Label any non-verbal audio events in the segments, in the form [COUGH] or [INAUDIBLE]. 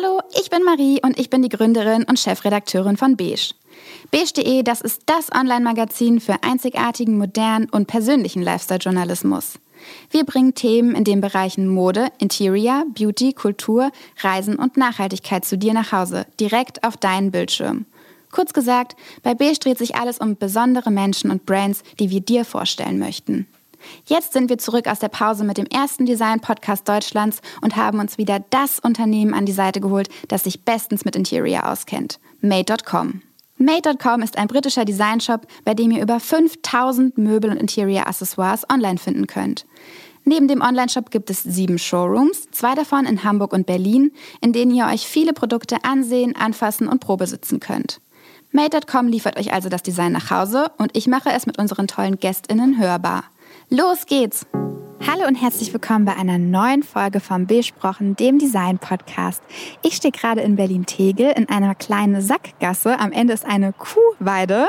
Hallo, ich bin Marie und ich bin die Gründerin und Chefredakteurin von Beige. Beige.de, das ist das Online-Magazin für einzigartigen, modernen und persönlichen Lifestyle-Journalismus. Wir bringen Themen in den Bereichen Mode, Interior, Beauty, Kultur, Reisen und Nachhaltigkeit zu dir nach Hause, direkt auf deinen Bildschirm. Kurz gesagt, bei Beige dreht sich alles um besondere Menschen und Brands, die wir dir vorstellen möchten. Jetzt sind wir zurück aus der Pause mit dem ersten Design-Podcast Deutschlands und haben uns wieder das Unternehmen an die Seite geholt, das sich bestens mit Interior auskennt. Made.com. Made.com ist ein britischer Designshop, bei dem ihr über 5000 Möbel und Interior-Accessoires online finden könnt. Neben dem Onlineshop gibt es sieben Showrooms, zwei davon in Hamburg und Berlin, in denen ihr euch viele Produkte ansehen, anfassen und probesitzen könnt. Made.com liefert euch also das Design nach Hause und ich mache es mit unseren tollen GästInnen hörbar. Los geht's! Hallo und herzlich willkommen bei einer neuen Folge vom Besprochen, dem Design-Podcast. Ich stehe gerade in Berlin-Tegel in einer kleinen Sackgasse. Am Ende ist eine Kuhweide.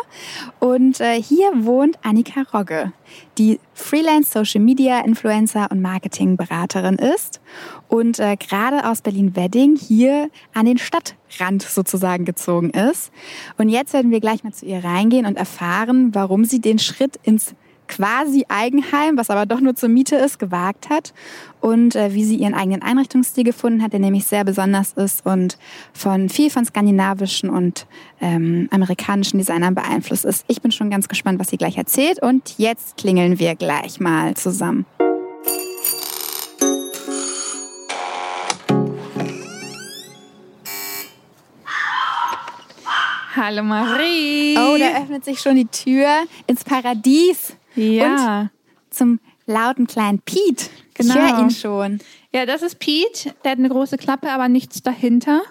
Und äh, hier wohnt Annika Rogge, die Freelance-Social-Media-Influencer und Marketing-Beraterin ist und äh, gerade aus Berlin-Wedding hier an den Stadtrand sozusagen gezogen ist. Und jetzt werden wir gleich mal zu ihr reingehen und erfahren, warum sie den Schritt ins quasi Eigenheim, was aber doch nur zur Miete ist, gewagt hat und äh, wie sie ihren eigenen Einrichtungsstil gefunden hat, der nämlich sehr besonders ist und von viel von skandinavischen und ähm, amerikanischen Designern beeinflusst ist. Ich bin schon ganz gespannt, was sie gleich erzählt und jetzt klingeln wir gleich mal zusammen. Hallo Marie. Oh, da öffnet sich schon die Tür ins Paradies. Ja. Und zum lauten kleinen Pete. Genau. Ich höre ihn schon. Ja, das ist Pete. Der hat eine große Klappe, aber nichts dahinter.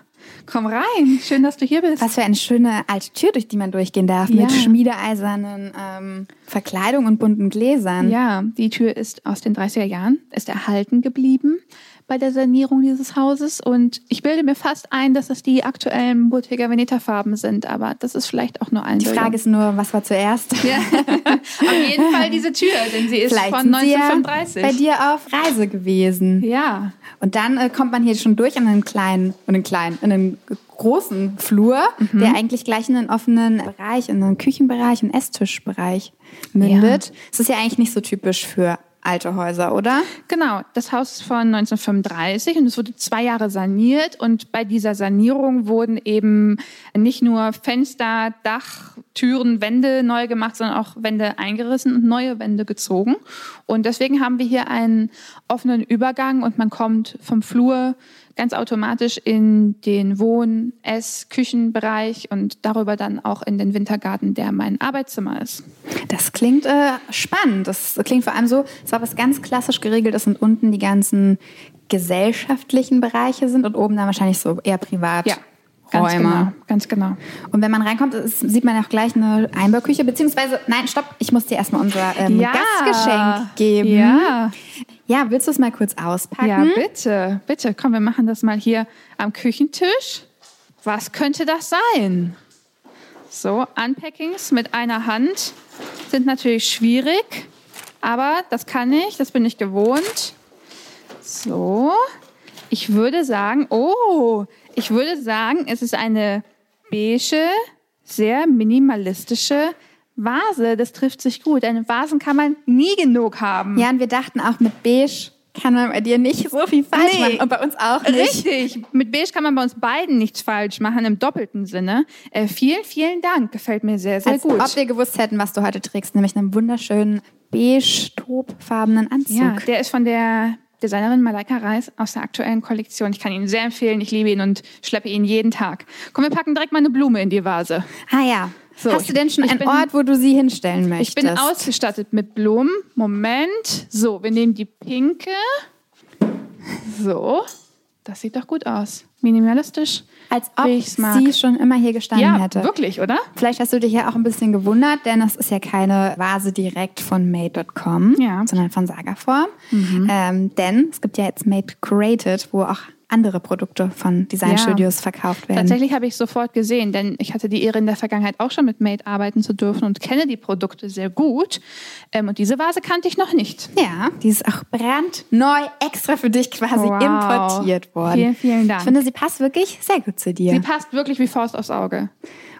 Komm rein. Schön, dass du hier bist. Was für eine schöne alte Tür, durch die man durchgehen darf, Ja. mit schmiedeeisernen ähm, Verkleidung und bunten Gläsern. Ja, die Tür ist aus den 30er Jahren, ist erhalten geblieben bei der Sanierung dieses Hauses und ich bilde mir fast ein, dass es die aktuellen Bottega Veneta Farben sind, aber das ist vielleicht auch nur ein Die Frage ist nur, was war zuerst? ja. [LAUGHS] auf jeden Fall diese Tür, denn sie ist Vielleicht von sind sie ja 1935. bei dir auf Reise gewesen. ja, Und dann äh, kommt man hier schon durch in einen kleinen, in einen kleinen, in einen großen Flur, Mhm. der eigentlich gleich in einen offenen Bereich, in einen Küchenbereich, einen Esstischbereich mündet. Das ist ja eigentlich nicht so typisch für alte Häuser, oder? Genau, das Haus ist von 1935 und es wurde zwei Jahre saniert und bei dieser Sanierung wurden eben nicht nur Fenster, Dach, Türen, Wände neu gemacht, sondern auch Wände eingerissen und neue Wände gezogen. Und deswegen haben wir hier einen offenen Übergang und man kommt vom Flur ganz automatisch in den Wohn-, Ess-, Küchenbereich und darüber dann auch in den Wintergarten, der mein Arbeitszimmer ist. Das klingt äh, spannend. Das klingt vor allem so, als ob es ganz klassisch geregelt ist und unten die ganzen gesellschaftlichen Bereiche sind und oben dann wahrscheinlich so eher privat. Ja, ganz Räume. genau, ganz genau. Und wenn man reinkommt, ist, sieht man auch gleich eine Einbauküche, beziehungsweise, nein, stopp, ich muss dir erstmal unser ähm, Ja. Gastgeschenk geben. Ja. Ja, willst du es mal kurz auspacken? Ja, bitte, bitte. Komm, wir machen das mal hier am Küchentisch. Was könnte das sein? So, Unpackings mit einer Hand sind natürlich schwierig, aber das kann ich, das bin ich gewohnt. So, ich würde sagen, oh, ich würde sagen, es ist eine beige, sehr minimalistische Vase. Das trifft sich gut. Eine Vasen kann man nie genug haben. Ja, und wir dachten auch mit beige kann man bei dir nicht so viel falsch Nee. machen und bei uns auch nicht. Richtig. Mit Beige kann man bei uns beiden nichts falsch machen, im doppelten Sinne. Äh, vielen, vielen Dank. Gefällt mir sehr, sehr Als gut. ob wir gewusst hätten, was du heute trägst, nämlich einen wunderschönen beige topfarbenen Anzug. ja, der ist von der Designerin Malaika Reis aus der aktuellen Kollektion. Ich kann ihn sehr empfehlen. Ich liebe ihn und schleppe ihn jeden Tag. Komm, wir packen direkt mal eine Blume in die Vase. ah ja. So, Hast du denn schon einen bin- Ort, wo du sie hinstellen möchtest? Ich bin ausgestattet mit Blumen. Moment. So, wir nehmen die pinke. So. Das sieht doch gut aus. Minimalistisch. Als ob sie schon immer hier gestanden Ja, hätte. wirklich, oder? Vielleicht hast du dich ja auch ein bisschen gewundert, denn das ist ja keine Vase direkt von Made.com, Ja. Mhm. sondern von Sagaform. Ähm, denn es gibt ja jetzt Made Curated, wo auch andere Produkte von Designstudios ja. verkauft werden. Tatsächlich habe ich sofort gesehen, denn ich hatte die Ehre in der Vergangenheit auch schon mit Made arbeiten zu dürfen und kenne die Produkte sehr gut. Ähm, und diese Vase kannte ich noch nicht. Ja, die ist auch brandneu extra für dich quasi wow. importiert worden. Vielen, vielen Dank. Ich finde, sie passt wirklich sehr gut zu dir. Sie passt wirklich wie Faust aufs Auge.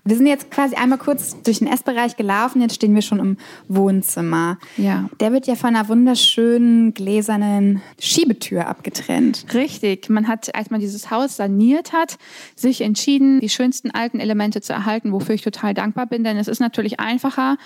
Wir sind jetzt quasi einmal kurz durch den Essbereich gelaufen, jetzt stehen wir schon im Wohnzimmer. Ja. Der wird ja von einer wunderschönen gläsernen Schiebetür abgetrennt. Richtig. Man hat, als man dieses Haus saniert hat, sich entschieden, die schönsten alten Elemente zu erhalten, wofür ich total dankbar bin, denn es ist natürlich einfacher,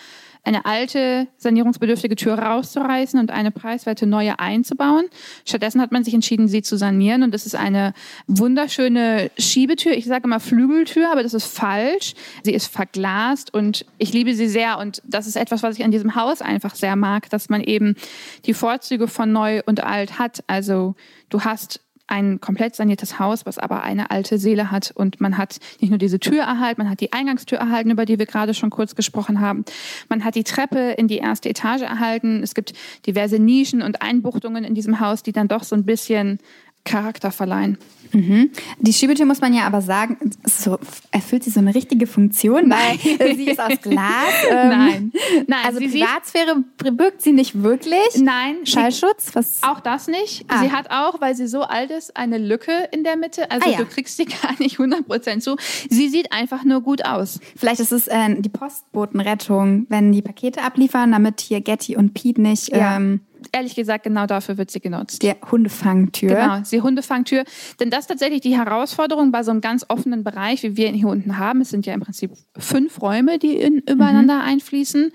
eine alte, sanierungsbedürftige Tür rauszureißen und eine preiswerte neue einzubauen. Stattdessen hat man sich entschieden, sie zu sanieren. Und das ist eine wunderschöne Schiebetür. Ich sage immer Flügeltür, aber das ist falsch. Sie ist verglast und ich liebe sie sehr. Und das ist etwas, was ich an diesem Haus einfach sehr mag, dass man eben die Vorzüge von neu und alt hat. Also du hast ein komplett saniertes Haus, was aber eine alte Seele hat. Und man hat nicht nur diese Tür erhalten, man hat die Eingangstür erhalten, über die wir gerade schon kurz gesprochen haben. Man hat die Treppe in die erste Etage erhalten. Es gibt diverse Nischen und Einbuchtungen in diesem Haus, die dann doch so ein bisschen Charakter verleihen. Mhm. Die Schiebetür muss man ja aber sagen, so, erfüllt sie so eine richtige Funktion, Nein. weil [LAUGHS] sie ist aus Glas. [LAUGHS] Ähm, Nein. Nein. Also Privatsphäre birgt sie nicht wirklich. Nein. Schallschutz? Was? Auch das nicht. Ah. Sie hat auch, weil sie so alt ist, eine Lücke in der Mitte. Also ah, ja. du kriegst sie [LAUGHS] gar nicht 100% zu. Sie sieht einfach nur gut aus. Vielleicht ist es äh, die Postbotenrettung, wenn die Pakete abliefern, damit hier Getty und Pete nicht... Ja. Ähm, ehrlich gesagt, genau dafür wird sie genutzt. Die Hundefangtür. Genau, die Hundefangtür. Denn das ist tatsächlich die Herausforderung bei so einem ganz offenen Bereich, wie wir ihn hier unten haben. Es sind ja im Prinzip fünf Räume, die in, übereinander mhm. einfließen.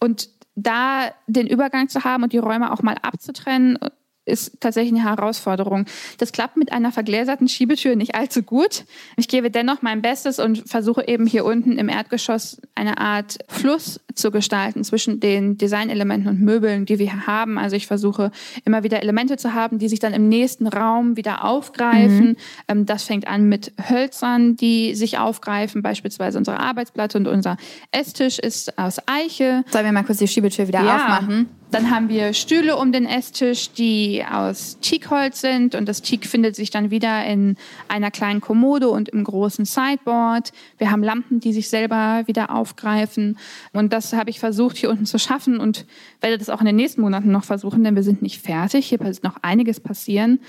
Und da den Übergang zu haben und die Räume auch mal abzutrennen ist tatsächlich eine Herausforderung. Das klappt mit einer vergläserten Schiebetür nicht allzu gut. Ich gebe dennoch mein Bestes und versuche eben hier unten im Erdgeschoss eine Art Fluss zu gestalten zwischen den Designelementen und Möbeln, die wir hier haben. Also ich versuche immer wieder Elemente zu haben, die sich dann im nächsten Raum wieder aufgreifen. Mhm. Ähm, das fängt an mit Hölzern, die sich aufgreifen. Beispielsweise unsere Arbeitsplatte und unser Esstisch ist aus Eiche. Sollen wir mal kurz die Schiebetür wieder ja. aufmachen? Dann haben wir Stühle um den Esstisch, die aus Teakholz sind und das Teak findet sich dann wieder in einer kleinen Kommode und im großen Sideboard. Wir haben Lampen, die sich selber wieder aufgreifen und das habe ich versucht hier unten zu schaffen und werde das auch in den nächsten Monaten noch versuchen, denn wir sind nicht fertig. Hier wird noch einiges passieren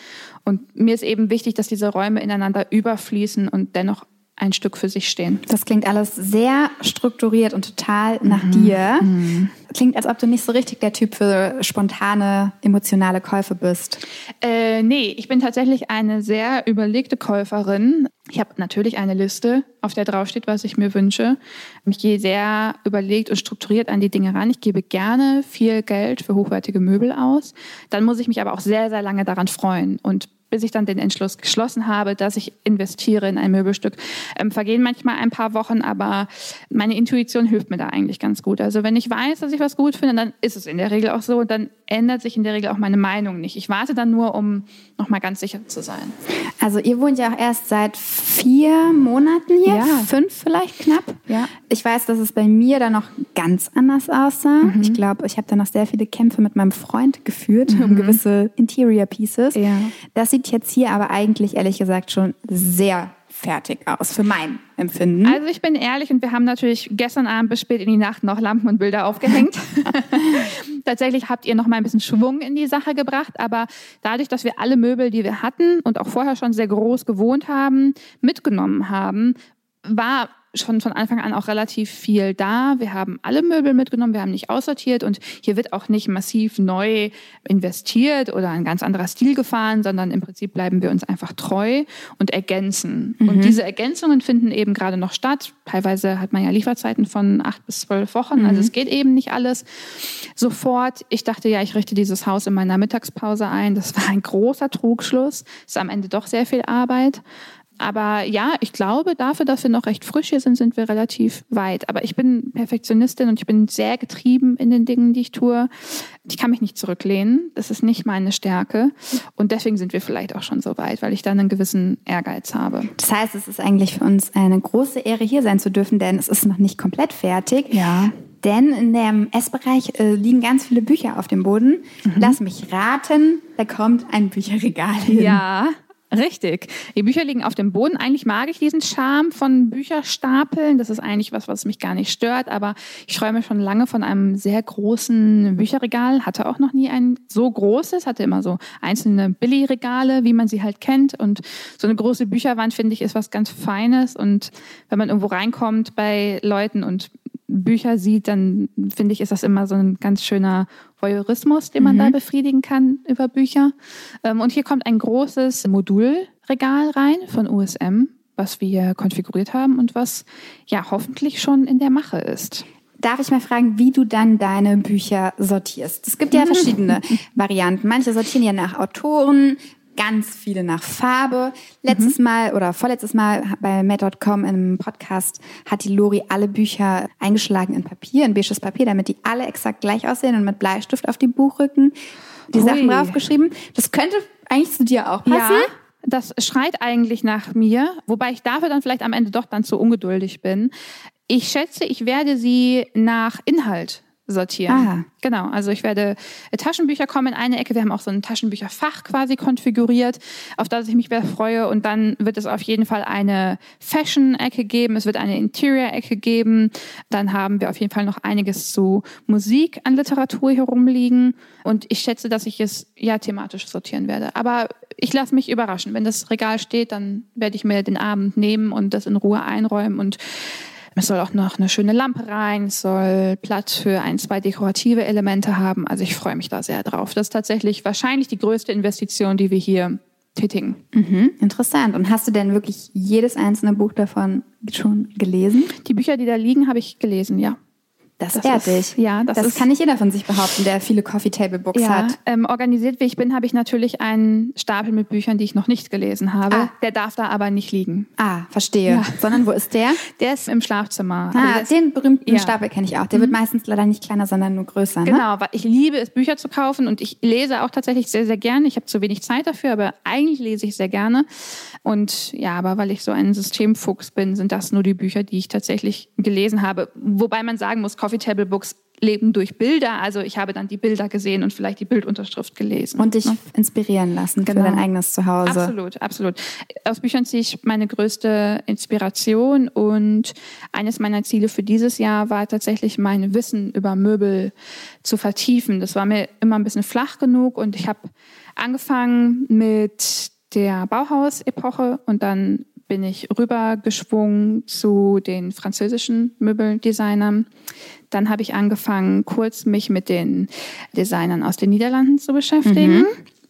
und mir ist eben wichtig, dass diese Räume ineinander überfließen und dennoch ein Stück für sich stehen. Das klingt alles sehr strukturiert und total nach mhm. dir. Mhm. Klingt, als ob du nicht so richtig der Typ für spontane, emotionale Käufe bist. Äh, nee, ich bin tatsächlich eine sehr überlegte Käuferin. Ich habe natürlich eine Liste, auf der draufsteht, was ich mir wünsche. Ich gehe sehr überlegt und strukturiert an die Dinge ran. Ich gebe gerne viel Geld für hochwertige Möbel aus. Dann muss ich mich aber auch sehr, sehr lange daran freuen und bis ich dann den Entschluss geschlossen habe, dass ich investiere in ein Möbelstück. Ähm, vergehen manchmal ein paar Wochen, aber meine Intuition hilft mir da eigentlich ganz gut. Also wenn ich weiß, dass ich was gut finde, dann ist es in der Regel auch so und dann ändert sich in der Regel auch meine Meinung nicht. Ich warte dann nur, um nochmal ganz sicher zu sein. Also ihr wohnt ja auch erst seit vier Monaten hier, ja. fünf vielleicht knapp. Ja. Ich weiß, dass es bei mir dann noch ganz anders aussah. Mhm. Ich glaube, ich habe dann noch sehr viele Kämpfe mit meinem Freund geführt mhm. um gewisse Interior Pieces. Ja. Das sieht jetzt hier aber eigentlich ehrlich gesagt schon sehr fertig aus, für mein Empfinden. Also ich bin ehrlich und wir haben natürlich gestern Abend bis spät in die Nacht noch Lampen und Bilder aufgehängt. [LAUGHS] Tatsächlich habt ihr noch mal ein bisschen Schwung in die Sache gebracht, aber dadurch, dass wir alle Möbel, die wir hatten und auch vorher schon sehr groß gewohnt haben, mitgenommen haben, war schon von Anfang an auch relativ viel da. Wir haben alle Möbel mitgenommen, wir haben nicht aussortiert und hier wird auch nicht massiv neu investiert oder ein ganz anderer Stil gefahren, sondern im Prinzip bleiben wir uns einfach treu und ergänzen. Mhm. Und diese Ergänzungen finden eben gerade noch statt. Teilweise hat man ja Lieferzeiten von acht bis zwölf Wochen, also mhm. also es geht eben nicht alles sofort. Ich dachte ja, ich richte dieses Haus in meiner Mittagspause ein. Das war ein großer Trugschluss. Ist am Ende doch sehr viel Arbeit. Aber ja, ich glaube, dafür, dass wir noch recht frisch hier sind, sind wir relativ weit. Aber ich bin Perfektionistin und ich bin sehr getrieben in den Dingen, die ich tue. Ich kann mich nicht zurücklehnen. Das ist nicht meine Stärke. Und deswegen sind wir vielleicht auch schon so weit, weil ich da einen gewissen Ehrgeiz habe. Das heißt, es ist eigentlich für uns eine große Ehre, hier sein zu dürfen, denn es ist noch nicht komplett fertig. Ja. Denn in dem Essbereich äh, liegen ganz viele Bücher auf dem Boden. Mhm. Lass mich raten, da kommt ein Bücherregal hin. Ja, Richtig. Die Bücher liegen auf dem Boden. Eigentlich mag ich diesen Charme von Bücherstapeln. Das ist eigentlich was, was mich gar nicht stört. Aber ich träume schon lange von einem sehr großen Bücherregal. Hatte auch noch nie ein so großes. Hatte immer so einzelne Billigregale, wie man sie halt kennt. Und so eine große Bücherwand, finde ich, ist was ganz Feines. Und wenn man irgendwo reinkommt bei Leuten und Bücher sieht, dann finde ich, ist das immer so ein ganz schöner Voyeurismus, den man mhm. da befriedigen kann über Bücher. Ähm, und hier kommt ein großes Modulregal rein von USM, was wir konfiguriert haben und was ja hoffentlich schon in der Mache ist. Darf ich mal fragen, wie du dann deine Bücher sortierst? Es gibt ja [LAUGHS] verschiedene Varianten. Manche sortieren ja nach Autoren, ganz viele nach Farbe. Letztes mhm. Mal oder vorletztes Mal bei Mad.com im Podcast hat die Lori alle Bücher eingeschlagen in Papier, in beiges Papier, damit die alle exakt gleich aussehen und mit Bleistift auf die Buchrücken die Ui. Sachen draufgeschrieben. Das könnte eigentlich zu dir auch passen. Ja. Das schreit eigentlich nach mir, wobei ich dafür dann vielleicht am Ende doch dann zu ungeduldig bin. Ich schätze, ich werde sie nach Inhalt sortieren. Aha. Genau, also ich werde äh, Taschenbücher kommen in eine Ecke. Wir haben auch so ein Taschenbücherfach quasi konfiguriert, auf das ich mich sehr freue. Und dann wird es auf jeden Fall eine Fashion-Ecke geben. Es wird eine Interior-Ecke geben. Dann haben wir auf jeden Fall noch einiges zu Musik an Literatur hier rumliegen. Und ich schätze, dass ich es ja thematisch sortieren werde. Aber ich lasse mich überraschen. Wenn das Regal steht, dann werde ich mir den Abend nehmen und das in Ruhe einräumen und es soll auch noch eine schöne Lampe rein, es soll Platz für ein, zwei dekorative Elemente haben. Also ich freue mich da sehr drauf. Das ist tatsächlich wahrscheinlich die größte Investition, die wir hier tätigen. Mhm, interessant. Und hast du denn wirklich jedes einzelne Buch davon schon gelesen? Die Bücher, die da liegen, habe ich gelesen, ja. Das, das ehrt dich. Ja, das, das ist, kann nicht jeder von sich behaupten, der viele Coffee Table Books ja, hat. Ähm, organisiert wie ich bin, habe ich natürlich einen Stapel mit Büchern, die ich noch nicht gelesen habe. Ah. Der darf da aber nicht liegen. Ah, verstehe. Ja. Sondern wo ist der? [LAUGHS] Der ist im Schlafzimmer. Ah, also den berühmten ja. Stapel kenne ich auch. Der mhm. wird meistens leider nicht kleiner, sondern nur größer. Ne? Genau, weil ich liebe es, Bücher zu kaufen und ich lese auch tatsächlich sehr, sehr gerne. Ich habe zu wenig Zeit dafür, aber eigentlich lese ich sehr gerne. Und ja, aber weil ich so ein Systemfuchs bin, sind das nur die Bücher, die ich tatsächlich gelesen habe. Wobei man sagen muss, Coffee Table Books leben durch Bilder. Also ich habe dann die Bilder gesehen und vielleicht die Bildunterschrift gelesen. Und dich ne? inspirieren lassen genau. für dein eigenes Zuhause. Absolut, absolut. Aus Büchern ziehe ich meine größte Inspiration und eines meiner Ziele für dieses Jahr war tatsächlich mein Wissen über Möbel zu vertiefen. Das war mir immer ein bisschen flach genug und ich habe angefangen mit der Bauhaus-Epoche und dann bin ich rübergeschwungen zu den französischen Möbeldesignern. Dann habe ich angefangen, kurz mich mit den Designern aus den Niederlanden zu beschäftigen. Mhm.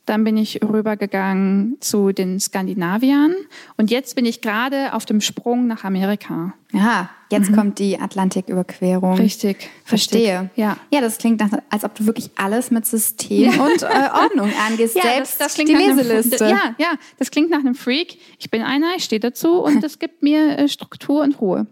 Dann bin ich rübergegangen zu den Skandinaviern und jetzt bin ich gerade auf dem Sprung nach Amerika. Ja, jetzt mhm. kommt die Atlantiküberquerung. Richtig. Verstehe. Richtig. Ja. Ja, das klingt nach, als ob du wirklich alles mit System ja. und äh, Ordnung [LAUGHS] angehst. Ja, Selbst das, das klingt die Leseliste. Einem, ja, ja, das klingt nach einem Freak. Ich bin einer, ich stehe dazu und es gibt mir äh, Struktur und Ruhe.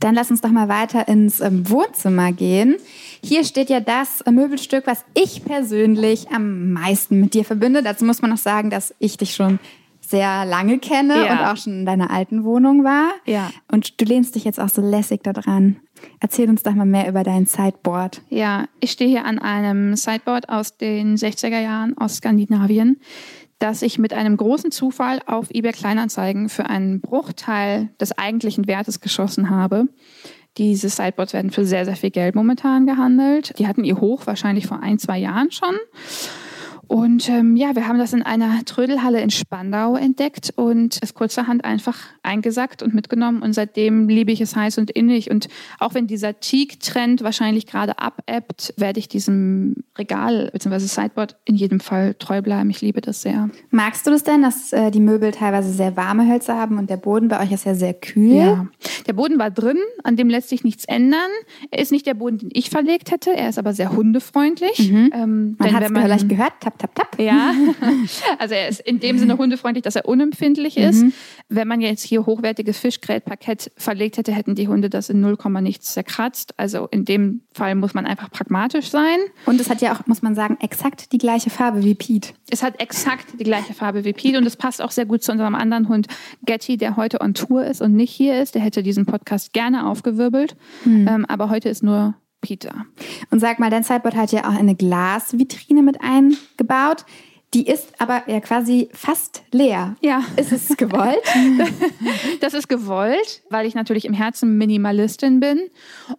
Dann lass uns doch mal weiter ins ähm, Wohnzimmer gehen. Hier steht ja das Möbelstück, was ich persönlich am meisten mit dir verbinde. Dazu muss man noch sagen, dass ich dich schon sehr lange kenne ja. und auch schon in deiner alten Wohnung war. Ja. Und du lehnst dich jetzt auch so lässig da dran. Erzähl uns doch mal mehr über dein Sideboard. Ja, ich stehe hier an einem Sideboard aus den 60er Jahren aus Skandinavien dass ich mit einem großen Zufall auf eBay Kleinanzeigen für einen Bruchteil des eigentlichen Wertes geschossen habe. Diese Sideboards werden für sehr, sehr viel Geld momentan gehandelt. Die hatten ihr Hoch wahrscheinlich vor ein, zwei Jahren schon. Und ähm, ja, wir haben das in einer Trödelhalle in Spandau entdeckt und es kurzerhand einfach eingesackt und mitgenommen. Und seitdem liebe ich es heiß und innig. Und auch wenn dieser Teak-Trend wahrscheinlich gerade abebbt, werde ich diesem Regal bzw. Sideboard in jedem Fall treu bleiben. Ich liebe das sehr. Magst du das denn, dass äh, die Möbel teilweise sehr warme Hölzer haben und der Boden bei euch ist ja sehr kühl? Ja, der Boden war drin, an dem lässt sich nichts ändern. Er ist nicht der Boden, den ich verlegt hätte. Er ist aber sehr hundefreundlich. Mhm. Ähm, man hat es vielleicht gehört, tap, tap, tap. Ja, [LAUGHS] also er ist in dem Sinne hundefreundlich, dass er unempfindlich ist. Mhm. Wenn man jetzt hier hochwertiges Fischgrätparkett verlegt hätte, hätten die Hunde das in 0, nichts zerkratzt. Also in dem Fall muss man einfach pragmatisch sein. Und es hat ja auch, muss man sagen, exakt die gleiche Farbe wie Pete. Es hat exakt die gleiche Farbe wie Pete und es passt auch sehr gut zu unserem anderen Hund Getty, der heute on Tour ist und nicht hier ist. Der hätte diesen Podcast gerne aufgewirbelt, mhm. ähm, aber heute ist nur Peter. Und sag mal, dein Sideboard hat ja auch eine Glasvitrine mit eingebaut. Die ist aber ja quasi fast leer. Ja. Ist es gewollt? [LAUGHS] das ist gewollt, weil ich natürlich im Herzen Minimalistin bin.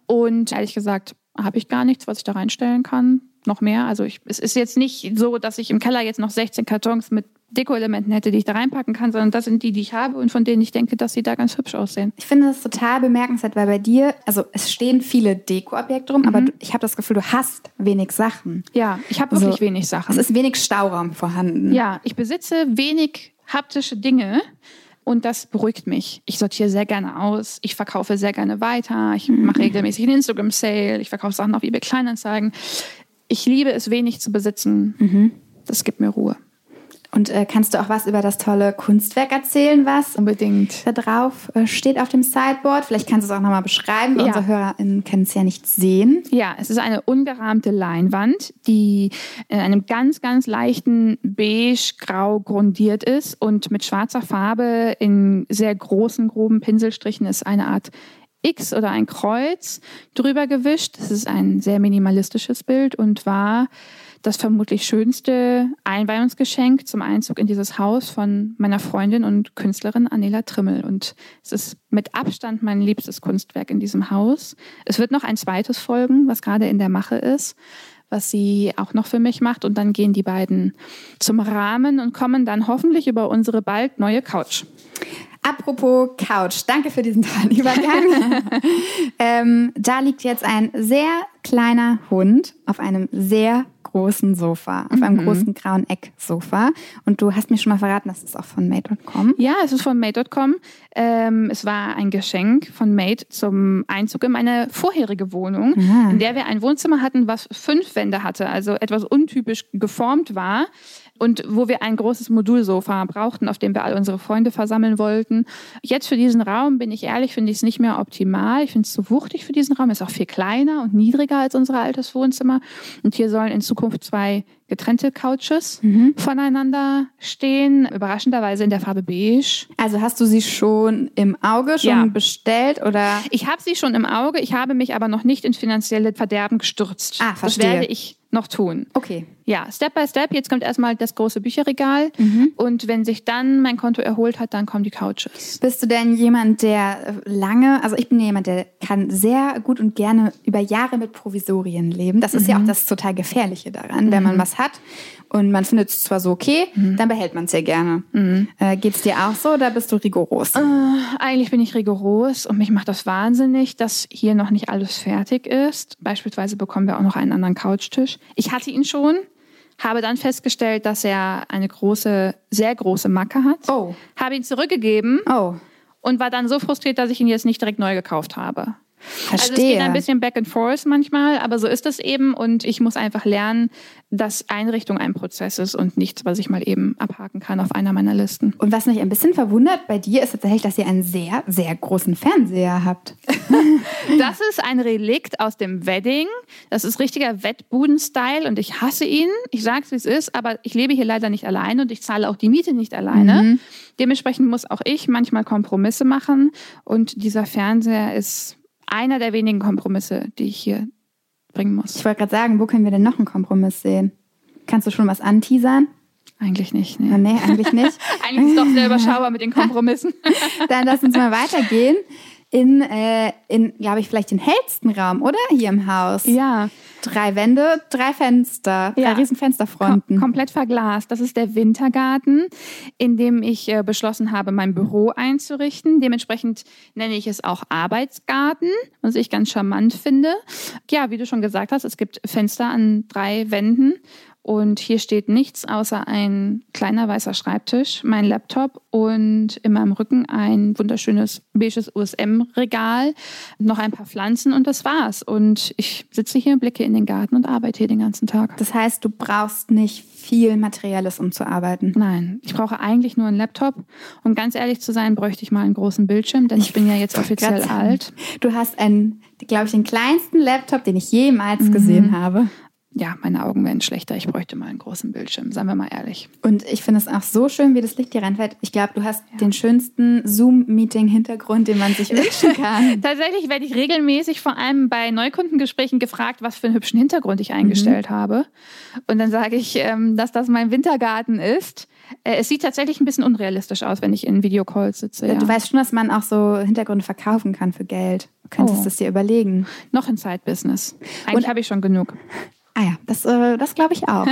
Und ehrlich gesagt, habe ich gar nichts, was ich da reinstellen kann. Noch mehr. Also ich, es ist jetzt nicht so, dass ich im Keller jetzt noch 16 Kartons mit Deko-Elementen hätte, die ich da reinpacken kann, sondern das sind die, die ich habe und von denen ich denke, dass sie da ganz hübsch aussehen. Ich finde das total bemerkenswert, weil bei dir, also es stehen viele Deko-Objekte rum, mhm. aber ich habe das Gefühl, du hast wenig Sachen. Ja, ich habe wirklich also, wenig Sachen. Es ist wenig Stauraum vorhanden. Ja, ich besitze wenig haptische Dinge. Und das beruhigt mich. Ich sortiere sehr gerne aus. Ich verkaufe sehr gerne weiter. Ich mhm. mache regelmäßig einen Instagram-Sale. Ich verkaufe Sachen auf eBay Kleinanzeigen. Ich liebe es, wenig zu besitzen. Mhm. Das gibt mir Ruhe. Und äh, kannst du auch was über das tolle Kunstwerk erzählen, was unbedingt da drauf äh, steht auf dem Sideboard? Vielleicht kannst du es auch nochmal beschreiben. Ja. Unsere HörerInnen können es ja nicht sehen. Ja, es ist eine ungerahmte Leinwand, die in einem ganz, ganz leichten beige-grau grundiert ist und mit schwarzer Farbe in sehr großen, groben Pinselstrichen ist eine Art X oder ein Kreuz drüber gewischt. Das ist ein sehr minimalistisches Bild und war das vermutlich schönste Einweihungsgeschenk zum Einzug in dieses Haus von meiner Freundin und Künstlerin Anela Trimmel. Und es ist mit Abstand mein liebstes Kunstwerk in diesem Haus. Es wird noch ein zweites folgen, was gerade in der Mache ist, was sie auch noch für mich macht. Und dann gehen die beiden zum Rahmen und kommen dann hoffentlich über unsere bald neue Couch. Apropos Couch, danke für diesen tollen Übergang. [LAUGHS] ähm, da liegt jetzt ein sehr kleiner Hund auf einem sehr großen Sofa, auf einem mhm. großen grauen Ecksofa. Und du hast mir schon mal verraten, das ist auch von Made.com. Ja, es ist von Made.com. Ähm, es war ein Geschenk von Made zum Einzug in meine vorherige Wohnung, Aha. in der wir ein Wohnzimmer hatten, was fünf Wände hatte, also etwas untypisch geformt war und wo wir ein großes Modulsofa brauchten, auf dem wir all unsere Freunde versammeln wollten. Jetzt für diesen Raum, bin ich ehrlich, finde ich es nicht mehr optimal. Ich finde es zu wuchtig für diesen Raum. Ist auch viel kleiner und niedriger als unser altes Wohnzimmer. Und hier sollen in Zukunft zwei getrennte Couches mhm. voneinander stehen, überraschenderweise in der Farbe beige. Also hast du sie schon im Auge schon ja. bestellt oder? Ich habe sie schon im Auge, ich habe mich aber noch nicht in finanzielle Verderben gestürzt. Ah, verstehe. Das werde ich noch tun. Okay. Ja, Step by Step. Jetzt kommt erstmal das große Bücherregal. Mhm. Und wenn sich dann mein Konto erholt hat, dann kommen die Couches. Bist du denn jemand, der lange, also ich bin jemand, der kann sehr gut und gerne über Jahre mit Provisorien leben. Das ist mhm. ja auch das total Gefährliche daran, mhm. wenn man mhm. was hat und man findet es zwar so okay, mhm. dann behält man es sehr gerne. Mhm. Äh, Geht es dir auch so oder bist du rigoros? Äh, eigentlich bin ich rigoros und mich macht das wahnsinnig, dass hier noch nicht alles fertig ist. Beispielsweise bekommen wir auch noch einen anderen Couchtisch. Ich hatte ihn schon, habe dann festgestellt, dass er eine große, sehr große Macke hat. Oh. Habe ihn zurückgegeben. Oh. Und war dann so frustriert, dass ich ihn jetzt nicht direkt neu gekauft habe. Verstehe. Also es geht ein bisschen back and forth manchmal, aber so ist es eben und ich muss einfach lernen, dass Einrichtung ein Prozess ist und nichts, was ich mal eben abhaken kann auf einer meiner Listen. Und was mich ein bisschen verwundert bei dir ist tatsächlich, dass ihr einen sehr, sehr großen Fernseher habt. [LAUGHS] das ist ein Relikt aus dem Wedding. Das ist richtiger Wettbuden-Style und ich hasse ihn. Ich sage es, wie es ist, aber ich lebe hier leider nicht alleine und ich zahle auch die Miete nicht alleine. Mhm. Dementsprechend muss auch ich manchmal Kompromisse machen und dieser Fernseher ist einer der wenigen Kompromisse, die ich hier bringen muss. Ich wollte gerade sagen, wo können wir denn noch einen Kompromiss sehen? Kannst du schon was anteasern? Eigentlich nicht, nee. Nee, eigentlich nicht. [LAUGHS] eigentlich ist es doch sehr [LAUGHS] überschaubar mit den Kompromissen. Dann lass uns mal weitergehen in, äh, in glaube ich, vielleicht den hellsten Raum, oder? Hier im Haus. Ja. Drei Wände, drei Fenster, drei ja. riesen Fensterfronten. Kom komplett verglast. Das ist der Wintergarten, in dem ich äh, beschlossen habe, mein Büro einzurichten. Dementsprechend nenne ich es auch Arbeitsgarten, was ich ganz charmant finde. Ja, wie du schon gesagt hast, es gibt Fenster an drei Wänden und hier steht nichts außer ein kleiner weißer Schreibtisch, mein Laptop und in meinem Rücken ein wunderschönes beiges USM-Regal, noch ein paar Pflanzen und das war's. Und ich sitze hier, blicke in den Garten und arbeite hier den ganzen Tag. Das heißt, du brauchst nicht viel Materielles, um zu arbeiten? Nein, ich brauche eigentlich nur einen Laptop. Um ganz ehrlich zu sein, bräuchte ich mal einen großen Bildschirm, denn ich, bin ja jetzt offiziell alt. Du hast einen, glaube ich, den kleinsten Laptop, den ich jemals mhm. gesehen habe. Ja, meine Augen werden schlechter. Ich bräuchte mal einen großen Bildschirm, seien wir mal ehrlich. Und ich finde es auch so schön, wie das Licht hier reinfällt. Ich glaube, du hast ja. den schönsten Zoom-Meeting-Hintergrund, den man sich [LAUGHS] wünschen kann. Tatsächlich werde ich regelmäßig vor allem bei Neukundengesprächen gefragt, was für einen hübschen Hintergrund ich eingestellt mhm. habe. Und dann sage ich, ähm, dass das mein Wintergarten ist. Äh, es sieht tatsächlich ein bisschen unrealistisch aus, wenn ich in Videocalls sitze. Ja. Du weißt schon, dass man auch so Hintergründe verkaufen kann für Geld. Du könntest oh. das dir überlegen. Noch ein Side-Business. Eigentlich habe ich schon genug. Ah ja, das, äh, das glaube ich auch.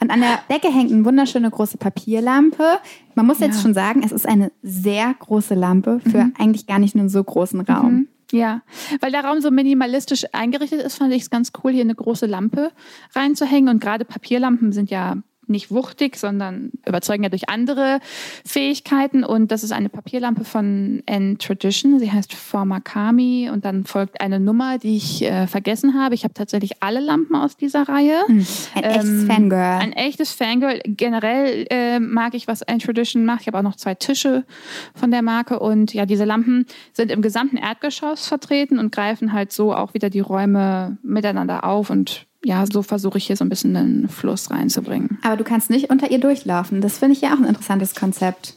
Und an der Decke hängt eine wunderschöne große Papierlampe. Man muss ja. jetzt schon sagen, es ist eine sehr große Lampe für mhm. eigentlich gar nicht einen so großen Raum. Mhm. Ja, weil der Raum so minimalistisch eingerichtet ist, fand ich es ganz cool, hier eine große Lampe reinzuhängen. Und gerade Papierlampen sind ja nicht wuchtig, sondern überzeugen ja durch andere Fähigkeiten. Und das ist eine Papierlampe von N-Tradition. Sie heißt Formakami und dann folgt eine Nummer, die ich äh, vergessen habe. Ich habe tatsächlich alle Lampen aus dieser Reihe. Hm, ein ähm, echtes Fangirl. Ein echtes Fangirl. Generell äh, mag ich, was N-Tradition macht. Ich habe auch noch zwei Tische von der Marke. Und ja, diese Lampen sind im gesamten Erdgeschoss vertreten und greifen halt so auch wieder die Räume miteinander auf und ja, so versuche ich hier so ein bisschen einen Fluss reinzubringen. Aber du kannst nicht unter ihr durchlaufen. Das finde ich ja auch ein interessantes Konzept.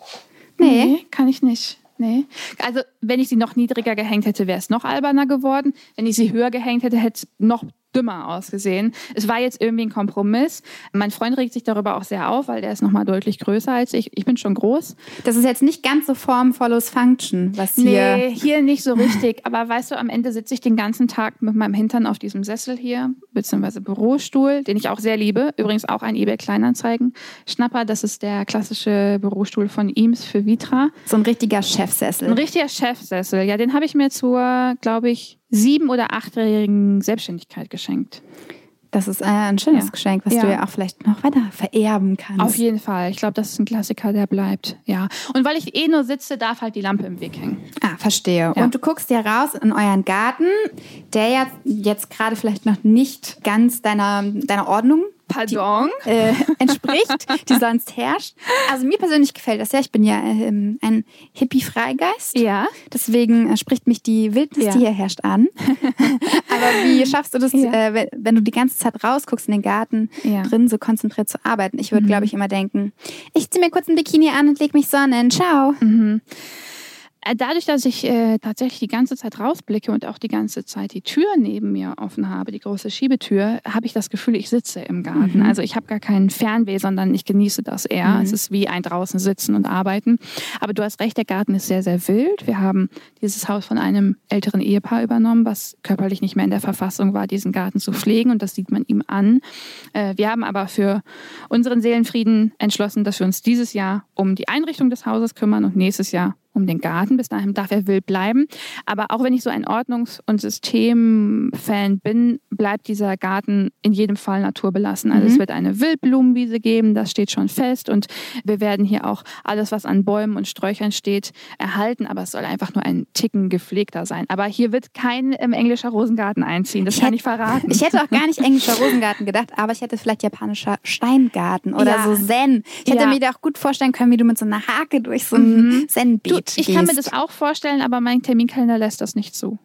Nee. nee, kann ich nicht. Nee. Also, wenn ich sie noch niedriger gehängt hätte, wäre es noch alberner geworden. Wenn ich sie höher gehängt hätte, hätte es noch dümmer ausgesehen. Es war jetzt irgendwie ein Kompromiss. Mein Freund regt sich darüber auch sehr auf, weil der ist nochmal deutlich größer als ich. Ich bin schon groß. Das ist jetzt nicht ganz so Form follows Function, was hier... Nee, hier nicht so richtig. Aber weißt du, am Ende sitze ich den ganzen Tag mit meinem Hintern auf diesem Sessel hier, beziehungsweise Bürostuhl, den ich auch sehr liebe. Übrigens auch ein eBay Kleinanzeigen. Schnapper, das ist der klassische Bürostuhl von Eames für Vitra. So ein richtiger Chefsessel. Ein richtiger Chefsessel. Ja, den habe ich mir zur, glaube ich, sieben- oder achtjährigen Selbstständigkeit geschenkt. Das ist ein schönes ja. Geschenk, was ja. du ja auch vielleicht noch weiter vererben kannst. Auf jeden Fall. Ich glaube, das ist ein Klassiker, der bleibt. Ja. Und weil ich eh nur sitze, darf halt die Lampe im Weg hängen. Ah, verstehe. Ja. Und du guckst ja raus in euren Garten, der ja jetzt gerade vielleicht noch nicht ganz deiner, deiner Ordnung Pardon? Die, äh, [LAUGHS] entspricht, die sonst herrscht. Also mir persönlich gefällt das ja. Ich bin ja ähm, ein Hippie-Freigeist. Ja. Deswegen äh, spricht mich die Wildnis, ja. die hier herrscht, an. [LAUGHS] Aber wie schaffst du das, ja. äh, wenn du die ganze Zeit rausguckst in den Garten, ja. drin so konzentriert zu arbeiten? Ich würde, mhm. glaube ich, immer denken, ich ziehe mir kurz ein Bikini an und leg mich sonnen. Ciao. Mhm. Äh, dadurch, dass ich äh, tatsächlich die ganze Zeit rausblicke und auch die ganze Zeit die Tür neben mir offen habe, die große Schiebetür, habe ich das Gefühl, ich sitze im Garten. Mhm. Also ich habe gar keinen Fernweh, sondern ich genieße das eher. Mhm. Es ist wie ein draußen sitzen und arbeiten. Aber du hast recht, der Garten ist sehr, sehr wild. Wir haben dieses Haus von einem älteren Ehepaar übernommen, was körperlich nicht mehr in der Verfassung war, diesen Garten zu pflegen. Und das sieht man ihm an. Äh, wir haben aber für unseren Seelenfrieden entschlossen, dass wir uns dieses Jahr um die Einrichtung des Hauses kümmern und nächstes Jahr um den Garten. Bis dahin darf er wild bleiben. Aber auch wenn ich so ein Ordnungs- und System-Fan bin, bleibt dieser Garten in jedem Fall naturbelassen. Also mhm. es wird eine Wildblumenwiese geben, das steht schon fest. Und wir werden hier auch alles, was an Bäumen und Sträuchern steht, erhalten. Aber es soll einfach nur ein Ticken gepflegter sein. Aber hier wird kein ähm, englischer Rosengarten einziehen. Das ich kann hätte, ich verraten. Ich hätte auch gar nicht englischer Rosengarten gedacht, aber ich hätte vielleicht japanischer Steingarten oder ja. so Zen. Ich hätte ja. mir da auch gut vorstellen können, wie du mit so einer Hake durch so ein mhm. Zen-Beet Gut, ich kann mir das auch vorstellen, aber mein Terminkalender lässt das nicht zu.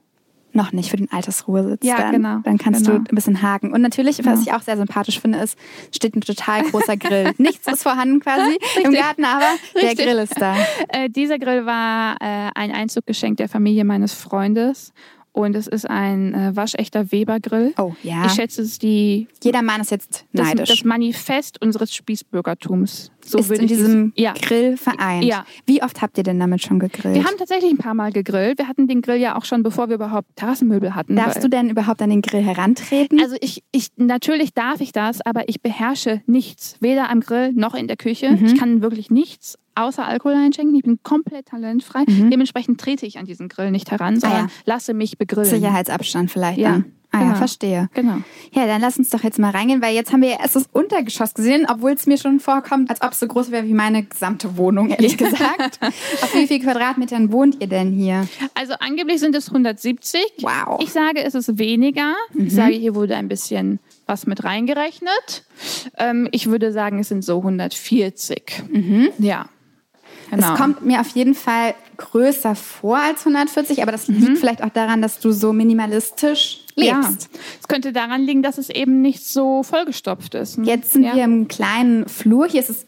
Noch nicht für den Altersruhesitz. Ja, dann. genau. Dann kannst genau. du ein bisschen haken. Und natürlich, was ich auch sehr sympathisch finde, ist, steht ein total großer Grill. [LAUGHS] Nichts ist vorhanden quasi im Garten, aber Richtig. der Grill ist da. Äh, dieser Grill war äh, ein Einzuggeschenk der Familie meines Freundes. Und es ist ein äh, waschechter Weber-Grill. Oh, ja. Ich schätze, es ist die. Jeder Mann ist jetzt neidisch. Das, das Manifest unseres Spießbürgertums. So ist in diesem ja. Grill vereint. Ja. Wie oft habt ihr denn damit schon gegrillt? Wir haben tatsächlich ein paar Mal gegrillt. Wir hatten den Grill ja auch schon, bevor wir überhaupt Terrassenmöbel hatten. Darfst du denn überhaupt an den Grill herantreten? Also ich, ich natürlich darf ich das, aber ich beherrsche nichts. Weder am Grill noch in der Küche. Mhm. Ich kann wirklich nichts außer Alkohol einschenken. Ich bin komplett talentfrei. Mhm. Dementsprechend trete ich an diesen Grill nicht heran, sondern ah, ja. lasse mich begrillen. Sicherheitsabstand vielleicht. Ja. Dann. Ah genau. ja, verstehe. Genau. Ja, dann lass uns doch jetzt mal reingehen, weil jetzt haben wir ja erst das Untergeschoss gesehen, obwohl es mir schon vorkommt, als ob es so groß wäre wie meine gesamte Wohnung, ehrlich [LAUGHS] gesagt. Auf wie viel Quadratmetern wohnt ihr denn hier? Also angeblich sind es 170. Wow. Ich sage, es ist weniger. Mhm. Ich sage, hier wurde ein bisschen was mit reingerechnet. Ähm, ich würde sagen, es sind so 140. Mhm. Ja. Genau. Es kommt mir auf jeden Fall größer vor als 140, aber das liegt vielleicht auch daran, dass du so minimalistisch lebst. Ja, es könnte daran liegen, dass es eben nicht so vollgestopft ist. ne? Jetzt sind ja. wir im kleinen Flur. Hier ist es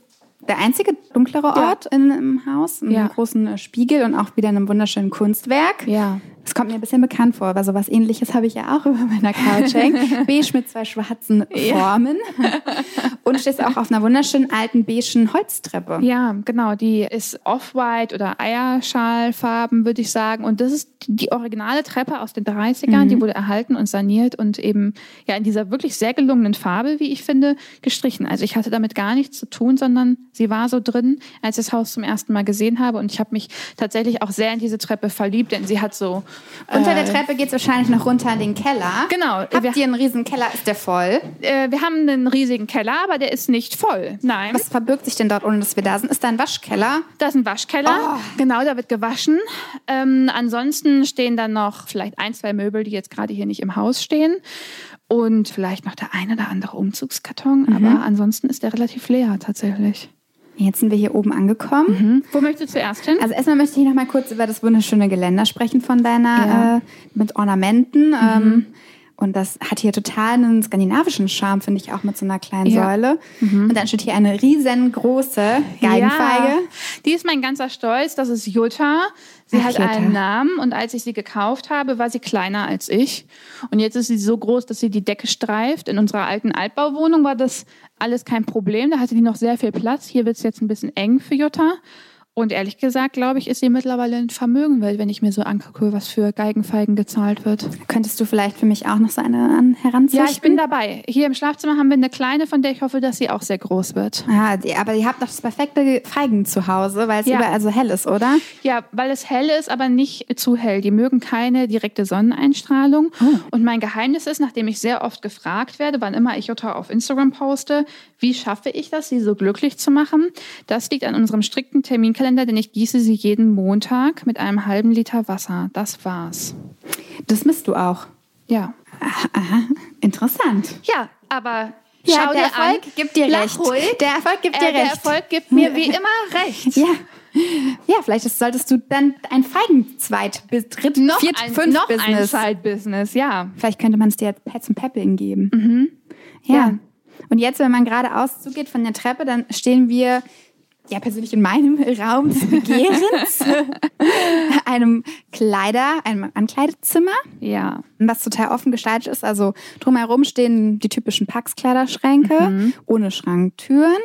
der einzige dunklere Ort in, im Haus, mit Ja. einem großen Spiegel und auch wieder einem wunderschönen Kunstwerk. Ja. Es kommt mir ein bisschen bekannt vor, weil sowas ähnliches habe ich ja auch [LAUGHS] über meiner Couch hängen. [LAUGHS] Beige mit zwei schwarzen Formen. [LAUGHS] Und stehst auch auf einer wunderschönen alten beigen Holztreppe. Ja, genau. Die ist Off-White oder Eierschalfarben, würde ich sagen. Und das ist die originale Treppe aus den 30ern. Die wurde erhalten und saniert und eben ja in dieser wirklich sehr gelungenen Farbe, wie ich finde, gestrichen. Also ich hatte damit gar nichts zu tun, sondern sie war so drin, als ich das Haus zum ersten Mal gesehen habe. Und ich habe mich tatsächlich auch sehr in diese Treppe verliebt, denn sie hat so Unter der Treppe geht es wahrscheinlich noch runter in den Keller. Genau. Habt Wir- ihr einen riesen Keller? Ist der voll? äh, wir haben einen riesigen Keller, aber der ist nicht voll. Nein. Was verbirgt sich denn dort, ohne dass wir da sind? Ist da ein Waschkeller? Da ist ein Waschkeller. Oh. Genau, da wird gewaschen. Ähm, ansonsten stehen dann noch vielleicht ein, zwei Möbel, die jetzt gerade hier nicht im Haus stehen. Und vielleicht noch der ein oder andere Umzugskarton. Mhm. Aber ansonsten ist der relativ leer tatsächlich. Jetzt sind wir hier oben angekommen. Wo möchtest du zuerst hin? Also erstmal möchte ich noch mal kurz über das wunderschöne Geländer sprechen von deiner Ja. äh, mit Ornamenten. Ähm, und das hat hier total einen skandinavischen Charme, finde ich, auch mit so einer kleinen Ja. Säule. Und dann steht hier eine riesengroße Geigenfeige. Ja, die ist mein ganzer Stolz. Das ist Jutta. Sie hat einen Namen und als ich sie gekauft habe, war sie kleiner als ich. Und jetzt ist sie so groß, dass sie die Decke streift. In unserer alten Altbauwohnung war das alles kein Problem. Da hatte die noch sehr viel Platz. Hier wird es jetzt ein bisschen eng für Jutta. Und ehrlich gesagt, glaube ich, ist sie mittlerweile ein Vermögen wert, wenn ich mir so angucke, was für Geigenfeigen gezahlt wird. Könntest du vielleicht für mich auch noch so eine an heranzüchten? Ja, ich bin dabei. Hier im Schlafzimmer haben wir eine kleine, von der ich hoffe, dass sie auch sehr groß wird. Ja, die, aber ihr habt doch das perfekte Feigen zu Hause, weil es Ja. überall so hell ist, oder? Ja, weil es hell ist, aber nicht zu hell. Die mögen keine direkte Sonneneinstrahlung. Und mein Geheimnis ist, nachdem ich sehr oft gefragt werde, wann immer ich Jutta auf Instagram poste, wie schaffe ich das, sie so glücklich zu machen? Das liegt an unserem strikten Terminkalender, denn ich gieße sie jeden Montag mit einem halben Liter Wasser. Das war's. Das misst du auch. Ja. Aha, [LAUGHS] interessant. Ja, aber Ja, schau der dir Erfolg an. gibt dir recht. ruhig. Der Erfolg gibt Äh, dir der recht. Erfolg gibt mir wie [LAUGHS] immer recht. Ja. Ja, vielleicht solltest du dann ein Feigenzweit, bis dritt, Noch viert, ein, fünf noch ein Business. Side-Business, ja. Vielleicht könnte man es dir jetzt Pets und Peppeln geben. Mhm. Ja. Ja. Und jetzt, wenn man geradeaus zugeht von der Treppe, dann stehen wir ja persönlich in meinem [LAUGHS] Raum des Begehrens, [LAUGHS] einem Kleider, einem Ankleidezimmer, Ja. was total offen gestaltet ist. Also drumherum stehen die typischen Pax-Kleiderschränke Mhm. ohne Schranktüren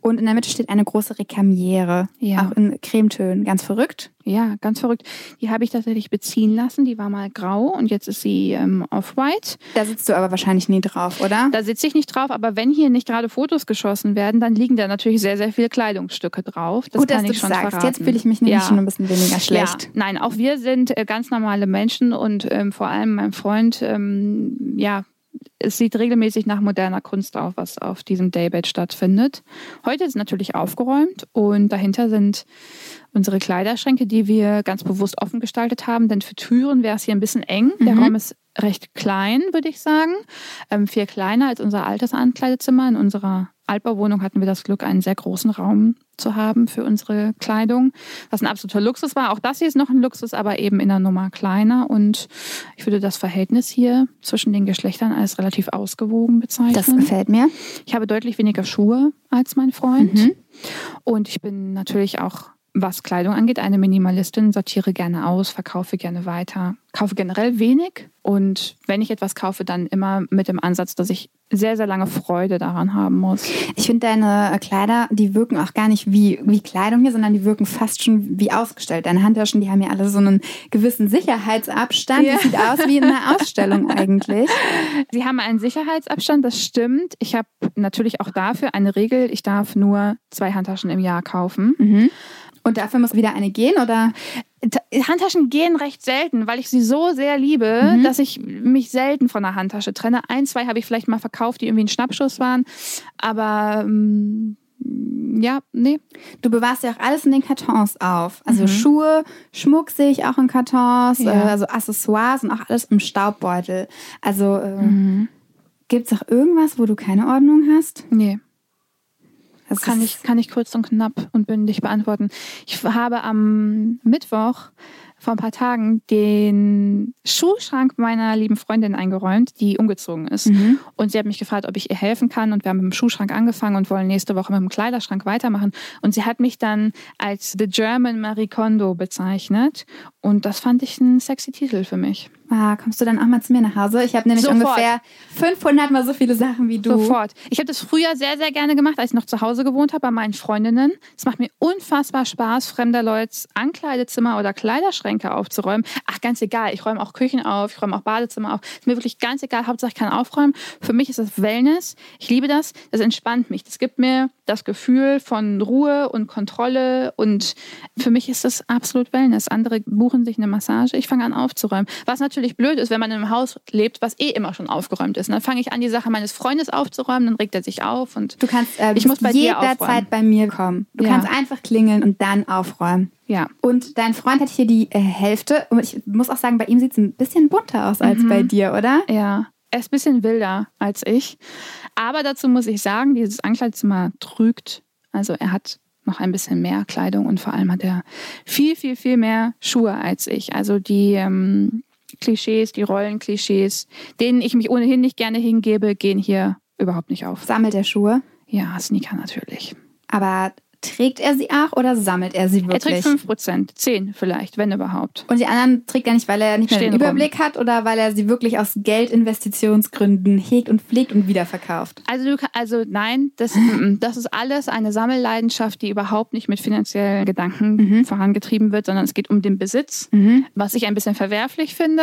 und in der Mitte steht eine große Rekamiere, Ja. auch in Cremetönen, ganz verrückt. Ja, ganz verrückt. Die habe ich tatsächlich beziehen lassen. Die war mal grau und jetzt ist sie ähm, off-white. Da sitzt du aber wahrscheinlich nie drauf, oder? Da sitze ich nicht drauf, aber wenn hier nicht gerade Fotos geschossen werden, dann liegen da natürlich sehr, sehr viele Kleidungsstücke drauf. Das Gut, kann dass du ich das schon sagst. verraten. Jetzt fühle ich mich nämlich Ja. schon ein bisschen weniger schlecht. Ja, nein, auch wir sind äh, ganz normale Menschen und ähm, vor allem mein Freund, ähm, ja, es sieht regelmäßig nach moderner Kunst auf, was auf diesem Daybed stattfindet. Heute ist natürlich aufgeräumt und dahinter sind unsere Kleiderschränke, die wir ganz bewusst offen gestaltet haben, denn für Türen wäre es hier ein bisschen eng. Der Raum ist recht klein, würde ich sagen. Ähm, viel kleiner als unser altes Ankleidezimmer. In unserer Altbauwohnung hatten wir das Glück, einen sehr großen Raum zu haben für unsere Kleidung, was ein absoluter Luxus war. Auch das hier ist noch ein Luxus, aber eben in der Nummer kleiner. Und ich würde das Verhältnis hier zwischen den Geschlechtern als relativ ausgewogen bezeichnen. Das gefällt mir. Ich habe deutlich weniger Schuhe als mein Freund. Mhm. Und ich bin natürlich auch, was Kleidung angeht, eine Minimalistin, sortiere gerne aus, verkaufe gerne weiter, kaufe generell wenig. Und wenn ich etwas kaufe, dann immer mit dem Ansatz, dass ich sehr, sehr lange Freude daran haben muss. Ich finde deine Kleider, die wirken auch gar nicht wie, wie Kleidung hier, sondern die wirken fast schon wie ausgestellt. Deine Handtaschen, die haben ja alle so einen gewissen Sicherheitsabstand. Ja. Das sieht aus wie in einer Ausstellung eigentlich. Sie haben einen Sicherheitsabstand, das stimmt. Ich habe natürlich auch dafür eine Regel, ich darf nur zwei Handtaschen im Jahr kaufen. Und dafür muss wieder eine gehen, oder? Ta- Handtaschen gehen recht selten, weil ich sie so sehr liebe, dass ich mich selten von einer Handtasche trenne. Ein, zwei habe ich vielleicht mal verkauft, die irgendwie ein Schnappschuss waren. Aber ähm, ja, nee. Du bewahrst ja auch alles in den Kartons auf. Also Schuhe, Schmuck sehe ich auch in Kartons, Ja. äh, also Accessoires und auch alles im Staubbeutel. Also äh, gibt es auch irgendwas, wo du keine Ordnung hast? Nee. Das kann ich, kann ich kurz und knapp und bündig beantworten. Ich habe am Mittwoch vor ein paar Tagen den Schuhschrank meiner lieben Freundin eingeräumt, die umgezogen ist. Mhm. Und sie hat mich gefragt, ob ich ihr helfen kann. Und wir haben mit dem Schuhschrank angefangen und wollen nächste Woche mit dem Kleiderschrank weitermachen. Und sie hat mich dann als The German Marie Kondo bezeichnet. Und das fand ich ein sexy Titel für mich. Ah, kommst du dann auch mal zu mir nach Hause? Ich habe nämlich Sofort. ungefähr 500 mal so viele Sachen wie du. Sofort. Ich habe das früher sehr, sehr gerne gemacht, als ich noch zu Hause gewohnt habe bei meinen Freundinnen. Es macht mir unfassbar Spaß, fremder Leute Ankleidezimmer oder Kleiderschränke aufzuräumen. Ach, ganz egal. Ich räume auch Küchen auf, ich räume auch Badezimmer auf. Ist mir wirklich ganz egal. Hauptsache ich kann aufräumen. Für mich ist das Wellness. Ich liebe das. Das entspannt mich. Das gibt mir das Gefühl von Ruhe und Kontrolle. Und für mich ist das absolut Wellness. Andere buchen sich eine Massage. Ich fange an aufzuräumen. Was natürlich natürlich blöd ist, wenn man in einem Haus lebt, was eh immer schon aufgeräumt ist. Und dann fange ich an, die Sache meines Freundes aufzuräumen, dann regt er sich auf und du kannst äh, ich muss bei jederzeit bei mir kommen. Du ja. kannst einfach klingeln und dann aufräumen. Ja. Und dein Freund hat hier die äh, Hälfte. Und ich muss auch sagen, bei ihm sieht es ein bisschen bunter aus als mhm. bei dir, oder? Ja. Er ist ein bisschen wilder als ich. Aber dazu muss ich sagen, dieses Ankleidezimmer trügt. Also er hat noch ein bisschen mehr Kleidung und vor allem hat er viel, viel, viel mehr Schuhe als ich. Also die ähm, Klischees, die Rollenklischees, denen ich mich ohnehin nicht gerne hingebe, gehen hier überhaupt nicht auf. Sammelt er Schuhe? Ja, Sneaker natürlich. Aber Trägt er sie auch oder sammelt er sie wirklich? Er trägt 5 Prozent, 10 vielleicht, wenn überhaupt. Und die anderen trägt er nicht, weil er nicht mehr den Überblick rum. hat oder weil er sie wirklich aus Geldinvestitionsgründen hegt und pflegt und wiederverkauft? Also, du, also nein, das, das ist alles eine Sammelleidenschaft, die überhaupt nicht mit finanziellen Gedanken mhm. vorangetrieben wird, sondern es geht um den Besitz, mhm. was ich ein bisschen verwerflich finde.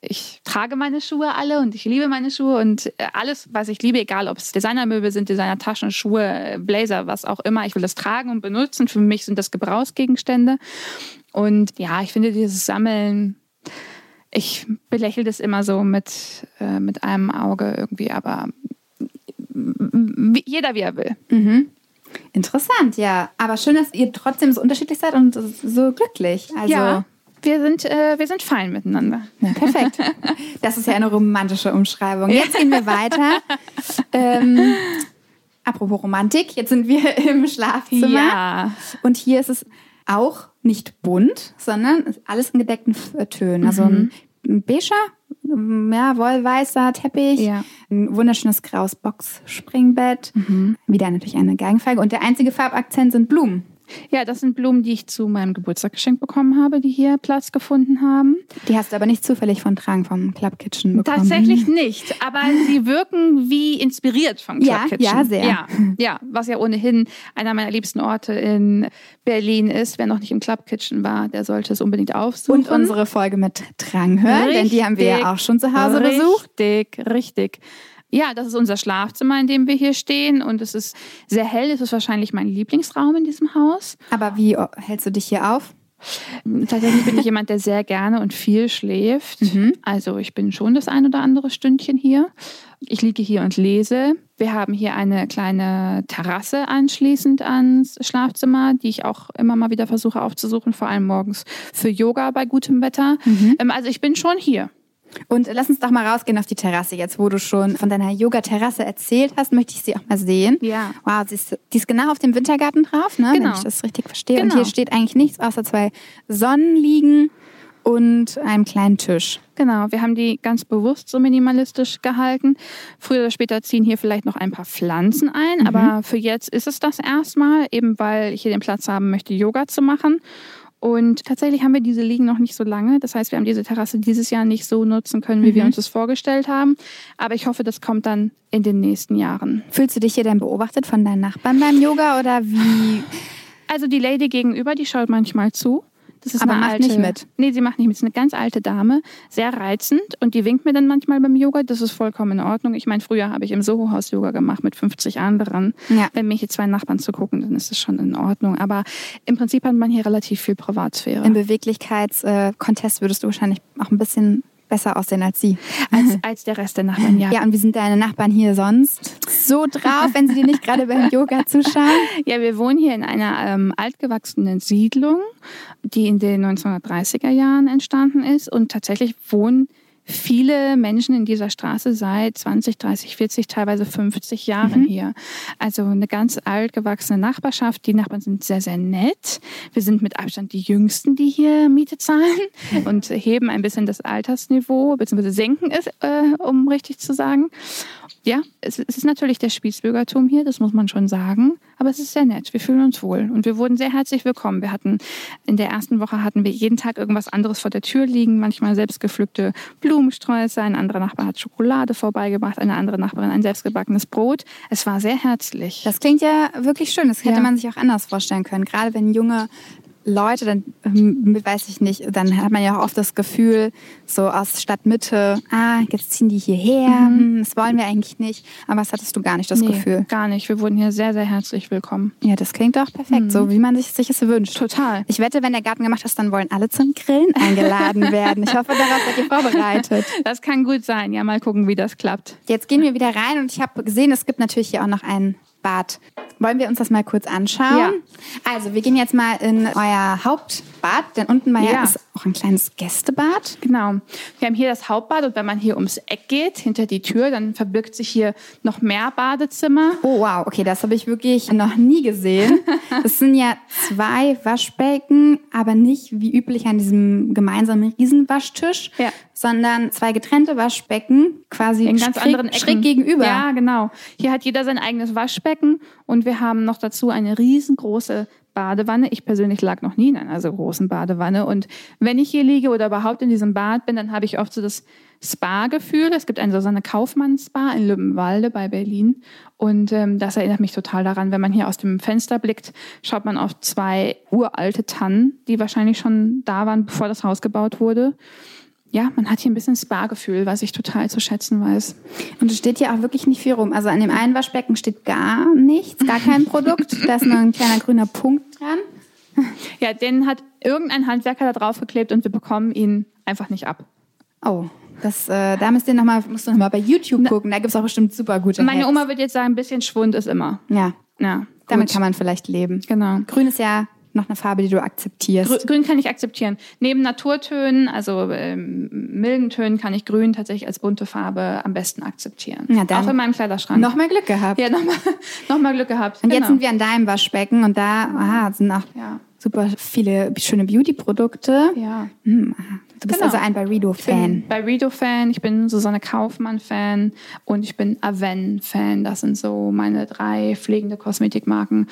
Ich trage meine Schuhe alle und ich liebe meine Schuhe und äh, alles, was ich liebe, egal ob es Designermöbel sind, Designertaschen, Schuhe, Blazer, was auch immer, ich will das tragen tragen und benutzen. Für mich sind das Gebrauchsgegenstände. Und ja, ich finde dieses Sammeln, ich belächle das immer so mit, äh, mit einem Auge irgendwie, aber jeder wie er will. Mhm. Interessant, ja. Aber schön, dass ihr trotzdem so unterschiedlich seid und so glücklich. Also ja. Wir sind, äh, wir sind fein miteinander. Ja, [LAUGHS] perfekt. Das ist ja eine romantische Umschreibung. Jetzt gehen wir weiter. [LAUGHS] ähm, Apropos Romantik, jetzt sind wir [LAUGHS] im Schlafzimmer. Ja. Und hier ist es auch nicht bunt, sondern alles in gedeckten Tönen. Also ein, mhm. ein beiger, ja, wollweißer Teppich, ja. ein wunderschönes graues Box-Springbett, mhm. wieder natürlich eine Geigenfeige und der einzige Farbakzent sind Blumen. Ja, das sind Blumen, die ich zu meinem Geburtstag geschenkt bekommen habe, die hier Platz gefunden haben. Die hast du aber nicht zufällig von Tragen vom Club Kitchen bekommen. Tatsächlich [LAUGHS] nicht, aber sie wirken wie inspiriert vom Club ja, Kitchen. Ja, sehr. Ja, ja, was ja ohnehin einer meiner liebsten Orte in Berlin ist. Wer noch nicht im Club Kitchen war, der sollte es unbedingt aufsuchen. Und unsere Folge mit Drang hören, richtig, denn die haben wir ja auch schon zu Hause richtig, besucht. Richtig, richtig. Ja, das ist unser Schlafzimmer, in dem wir hier stehen. Und es ist sehr hell. Es ist wahrscheinlich mein Lieblingsraum in diesem Haus. Aber wie hältst du dich hier auf? Tatsächlich bin ich jemand, der sehr gerne und viel schläft. Mhm. Also ich bin schon das ein oder andere Stündchen hier. Ich liege hier und lese. Wir haben hier eine kleine Terrasse anschließend ans Schlafzimmer, die ich auch immer mal wieder versuche aufzusuchen, vor allem morgens für Yoga bei gutem Wetter. Mhm. Ähm, also ich bin schon hier. Und lass uns doch mal rausgehen auf die Terrasse jetzt, wo du schon von deiner Yoga-Terrasse erzählt hast, möchte ich sie auch mal sehen. Ja. Wow, sie ist, die ist genau auf dem Wintergarten drauf, ne? Genau. wenn ich das richtig verstehe. Genau. Und hier steht eigentlich nichts außer zwei Sonnenliegen und einem kleinen Tisch. Genau, wir haben die ganz bewusst so minimalistisch gehalten. Früher oder später ziehen hier vielleicht noch ein paar Pflanzen ein, mhm. aber für jetzt ist es das erstmal, eben weil ich hier den Platz haben möchte, Yoga zu machen. Und tatsächlich haben wir diese Liegen noch nicht so lange. Das heißt, wir haben diese Terrasse dieses Jahr nicht so nutzen können, wie mhm. wir uns das vorgestellt haben. Aber ich hoffe, das kommt dann in den nächsten Jahren. Fühlst du dich hier denn beobachtet von deinen Nachbarn beim Yoga oder wie? Also die Lady gegenüber, die schaut manchmal zu. Das ist Aber eine macht alte, nicht mit. Nee, sie macht nicht mit. Das ist eine ganz alte Dame, sehr reizend und die winkt mir dann manchmal beim Yoga. Das ist vollkommen in Ordnung. Ich meine, früher habe ich im Soho-Haus Yoga gemacht mit 50 anderen. Ja. Wenn mich hier zwei Nachbarn zu gucken, dann ist das schon in Ordnung. Aber im Prinzip hat man hier relativ viel Privatsphäre. Im Beweglichkeitskontest würdest du wahrscheinlich auch ein bisschen besser aussehen als sie. Als, als der Rest der Nachbarn, ja. Ja, und wie sind deine Nachbarn hier sonst? So drauf, wenn sie dir nicht gerade beim Yoga zuschauen? [LAUGHS] Ja, wir wohnen hier in einer ähm, altgewachsenen Siedlung, die in den 1930er Jahren entstanden ist. Und tatsächlich wohnen viele Menschen in dieser Straße seit 20, 30, 40, teilweise 50 Jahren mhm. hier. Also eine ganz altgewachsene Nachbarschaft. Die Nachbarn sind sehr, sehr nett. Wir sind mit Abstand die Jüngsten, die hier Miete zahlen und heben ein bisschen das Altersniveau, beziehungsweise senken es, äh, um richtig zu sagen ja, es, ist natürlich der Spießbürgertum hier, das muss man schon sagen, aber es ist sehr nett. Wir fühlen uns wohl und wir wurden sehr herzlich willkommen. Wir hatten in der ersten Woche hatten wir jeden Tag irgendwas anderes vor der Tür liegen, manchmal selbstgepflückte Blumensträuße, ein anderer Nachbar hat Schokolade vorbeigebracht, eine andere Nachbarin ein selbstgebackenes Brot. Es war sehr herzlich. Das klingt ja wirklich schön. Das hätte ja. man sich auch anders vorstellen können. Gerade wenn junge Leute, dann ähm, weiß ich nicht, dann hat man ja auch oft das Gefühl, so aus Stadtmitte, ah, jetzt ziehen die hierher, mhm. Hm, das wollen wir eigentlich nicht. Aber das hattest du gar nicht das nee, Gefühl. Gar nicht. Wir wurden hier sehr, sehr herzlich willkommen. Ja, das klingt doch perfekt, mhm. so wie man sich, sich es wünscht. Total. Ich wette, wenn der Garten gemacht ist, dann wollen alle zum Grillen eingeladen [LAUGHS] werden. Ich hoffe, darauf seid ihr vorbereitet. Das kann gut sein. Ja, mal gucken, wie das klappt. Jetzt gehen wir wieder rein und ich habe gesehen, es gibt natürlich hier auch noch einen Bad. Wollen wir uns das mal kurz anschauen? Ja. Also, wir gehen jetzt mal in euer Hauptbad, denn unten mal ja. ist auch ein kleines Gästebad. Genau. Wir haben hier das Hauptbad und wenn man hier ums Eck geht, hinter die Tür, dann verbirgt sich hier noch mehr Badezimmer. Oh wow, okay, das habe ich wirklich noch nie gesehen. [LAUGHS] Das sind ja zwei Waschbecken, aber nicht wie üblich an diesem gemeinsamen Riesenwaschtisch, ja. sondern zwei getrennte Waschbecken, quasi in ganz schräg, anderen Ecken. schräg gegenüber. Ja, genau. Hier hat jeder sein eigenes Waschbecken und wir haben noch dazu eine riesengroße Badewanne. Ich persönlich lag noch nie in einer so großen Badewanne. Und wenn ich hier liege oder überhaupt in diesem Bad bin, dann habe ich oft so das Spa-Gefühl. Es gibt eine Susanne Kaufmann-Spa in Lübbenwalde bei Berlin. Und ähm, das erinnert mich total daran, wenn man hier aus dem Fenster blickt, schaut man auf zwei uralte Tannen, die wahrscheinlich schon da waren, bevor das Haus gebaut wurde ja, man hat hier ein bisschen Spa-Gefühl, was ich total zu schätzen weiß. Und es steht hier auch wirklich nicht viel rum. Also an dem einen Waschbecken steht gar nichts, gar kein Produkt. [LAUGHS] da ist nur ein kleiner grüner Punkt dran. Ja, den hat irgendein Handwerker da drauf geklebt und wir bekommen ihn einfach nicht ab. Oh, das, äh, da müsst ihr noch mal, musst du noch mal bei YouTube gucken. Da gibt's auch bestimmt super gute Meine Hacks. Oma wird jetzt sagen, ein bisschen Schwund ist immer. Ja. Ja. Damit kann man vielleicht leben. Genau. Grün ist ja noch eine Farbe, die du akzeptierst? Grün kann ich akzeptieren. Neben Naturtönen, also ähm, milden Tönen, kann ich Grün tatsächlich als bunte Farbe am besten akzeptieren. Ja, dann Auch in meinem Kleiderschrank. Noch mal Glück gehabt. Ja, noch mal, [LAUGHS] noch mal Glück gehabt. Und genau. jetzt sind wir an deinem Waschbecken und da aha, sind auch ja. super viele schöne Beauty-Produkte. Ja. Hm, du bist genau. also ein Byredo-Fan. Byredo-Fan, ich bin Susanne Kaufmann-Fan und ich bin Aven-Fan. Das sind so meine drei pflegende Kosmetikmarken.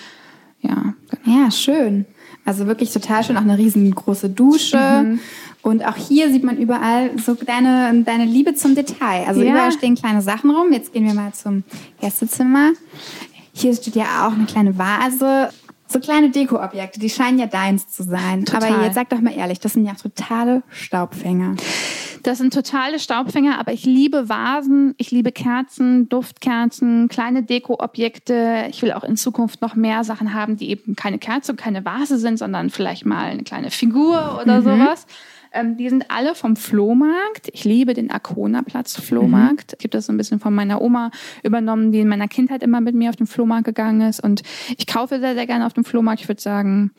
Ja, genau. ja, schön. Also wirklich total schön, auch eine riesengroße Dusche. Mhm. Und auch hier sieht man überall so deine, deine Liebe zum Detail. Also ja. überall stehen kleine Sachen rum. Jetzt gehen wir mal zum Gästezimmer. Hier steht ja auch eine kleine Vase. So kleine Dekoobjekte, die scheinen ja deins zu sein. Total. Aber jetzt sag doch mal ehrlich, das sind ja totale Staubfänger. Das sind totale Staubfänger, aber ich liebe Vasen, ich liebe Kerzen, Duftkerzen, kleine Dekoobjekte. Ich will auch in Zukunft noch mehr Sachen haben, die eben keine Kerze und keine Vase sind, sondern vielleicht mal eine kleine Figur oder mhm. sowas. Ähm, die sind alle vom Flohmarkt. Ich liebe den Arkona-Platz Flohmarkt. Mhm. Ich habe das so ein bisschen von meiner Oma übernommen, die in meiner Kindheit immer mit mir auf den Flohmarkt gegangen ist. Und ich kaufe sehr, sehr gerne auf dem Flohmarkt. Ich würde sagen,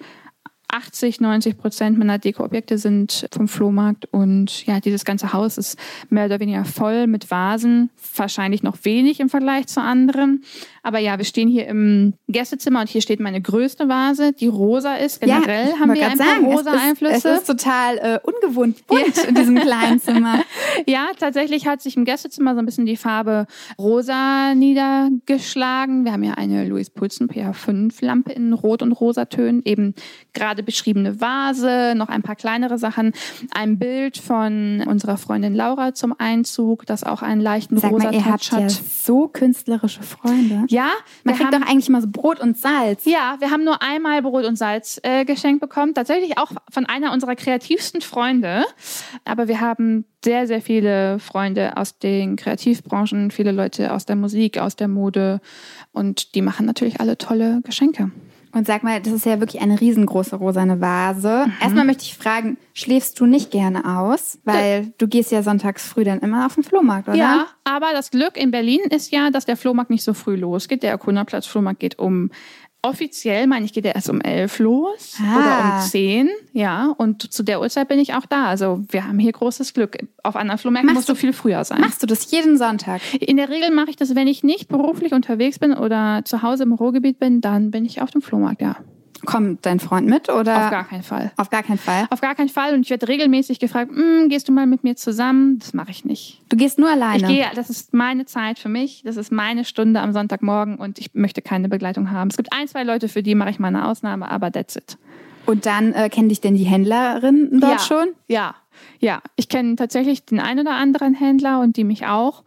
80, 90 Prozent meiner Dekoobjekte sind vom Flohmarkt und ja, dieses ganze Haus ist mehr oder weniger voll mit Vasen, wahrscheinlich noch wenig im Vergleich zu anderen. Aber ja, wir stehen hier im Gästezimmer und hier steht meine größte Vase, die rosa ist. Generell ja, haben wir ein paar rosa Einflüsse. Es ist total äh, ungewohnt bunt ja. in diesem kleinen Zimmer. [LAUGHS] ja, tatsächlich hat sich im Gästezimmer so ein bisschen die Farbe rosa niedergeschlagen. Wir haben ja eine Louis Pulsen PH5 Lampe in rot und rosa Tönen, eben gerade beschriebene Vase, noch ein paar kleinere Sachen, ein Bild von unserer Freundin Laura zum Einzug, das auch einen leichten Sag rosa mal, ihr Touch habt ja so künstlerische Freunde. Ja, man kriegt haben, doch eigentlich immer so Brot und Salz. Ja, wir haben nur einmal Brot und Salz äh, geschenkt bekommen. Tatsächlich auch von einer unserer kreativsten Freunde. Aber wir haben sehr, sehr viele Freunde aus den Kreativbranchen, viele Leute aus der Musik, aus der Mode. Und die machen natürlich alle tolle Geschenke. Und sag mal, das ist ja wirklich eine riesengroße rosane Vase. Mhm. Erstmal möchte ich fragen, schläfst du nicht gerne aus? Weil ja. du gehst ja sonntags früh dann immer auf den Flohmarkt, oder? Ja, aber das Glück in Berlin ist ja, dass der Flohmarkt nicht so früh losgeht. Der Erkunderplatz Flohmarkt geht um offiziell, meine ich, geht er erst um elf los Ah. oder um zehn, ja. Und zu der Uhrzeit bin ich auch da. Also wir haben hier großes Glück. Auf anderen Flohmärkten musst du du- viel früher sein. Machst du das jeden Sonntag? In der Regel mache ich das, wenn ich nicht beruflich unterwegs bin oder zu Hause im Ruhrgebiet bin, dann bin ich auf dem Flohmarkt, ja. Kommt dein Freund mit oder? Auf gar keinen Fall. Auf gar keinen Fall. Auf gar keinen Fall. Und ich werde regelmäßig gefragt, "Mm, gehst du mal mit mir zusammen? Das mache ich nicht. Du gehst nur alleine. Ich gehe, das ist meine Zeit für mich. Das ist meine Stunde am Sonntagmorgen und ich möchte keine Begleitung haben. Es gibt ein, zwei Leute, für die mache ich mal eine Ausnahme, aber that's it. Und dann äh, kennen dich denn die Händlerinnen dort ja. schon? Ja, ja. Ich kenne tatsächlich den einen oder anderen Händler und die mich auch.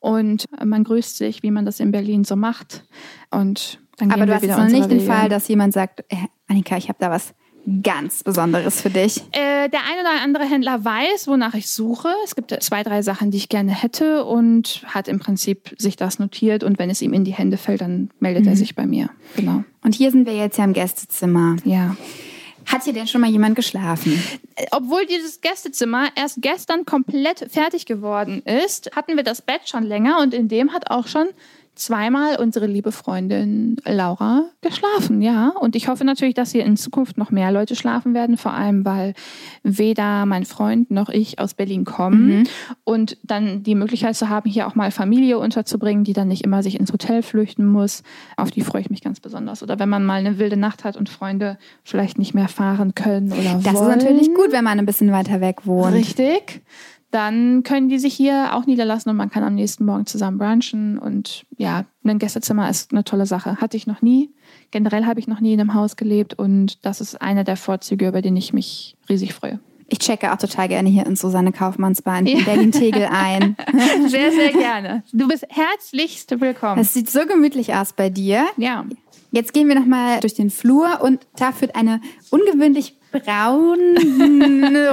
Und man grüßt sich, wie man das in Berlin so macht. Und Aber du hast jetzt noch nicht den Wege. Fall, dass jemand sagt, äh, Annika, ich habe da was ganz Besonderes für dich. Äh, der ein oder andere Händler weiß, wonach ich suche. Es gibt zwei, drei Sachen, die ich gerne hätte und hat im Prinzip sich das notiert. Und wenn es ihm in die Hände fällt, dann meldet Mhm. er sich bei mir. Genau. Und hier sind wir jetzt ja im Gästezimmer. Ja. Hat hier denn schon mal jemand geschlafen? Obwohl dieses Gästezimmer erst gestern komplett fertig geworden ist, hatten wir das Bett schon länger und in dem hat auch schon zweimal unsere liebe Freundin Laura geschlafen, ja. Und ich hoffe natürlich, dass hier in Zukunft noch mehr Leute schlafen werden, vor allem weil weder mein Freund noch ich aus Berlin kommen und dann die Möglichkeit zu haben, hier auch mal Familie unterzubringen, die dann nicht immer sich ins Hotel flüchten muss. Auf die freue ich mich ganz besonders. Oder wenn man mal eine wilde Nacht hat und Freunde vielleicht nicht mehr fahren können oder Das wollen. ist natürlich gut, wenn man ein bisschen weiter weg wohnt. Richtig. Dann können die sich hier auch niederlassen und man kann am nächsten Morgen zusammen brunchen. Und ja, ein Gästezimmer ist eine tolle Sache. Hatte ich noch nie. Generell habe ich noch nie in einem Haus gelebt und das ist einer der Vorzüge, über den ich mich riesig freue. Ich checke auch total gerne hier in Susanne Kaufmanns Bahn in Berlin-Tegel ein. [LAUGHS] Sehr, sehr gerne. Du bist herzlichst willkommen. Es sieht so gemütlich aus bei dir. ja. Jetzt gehen wir nochmal durch den Flur und da führt eine ungewöhnlich braun,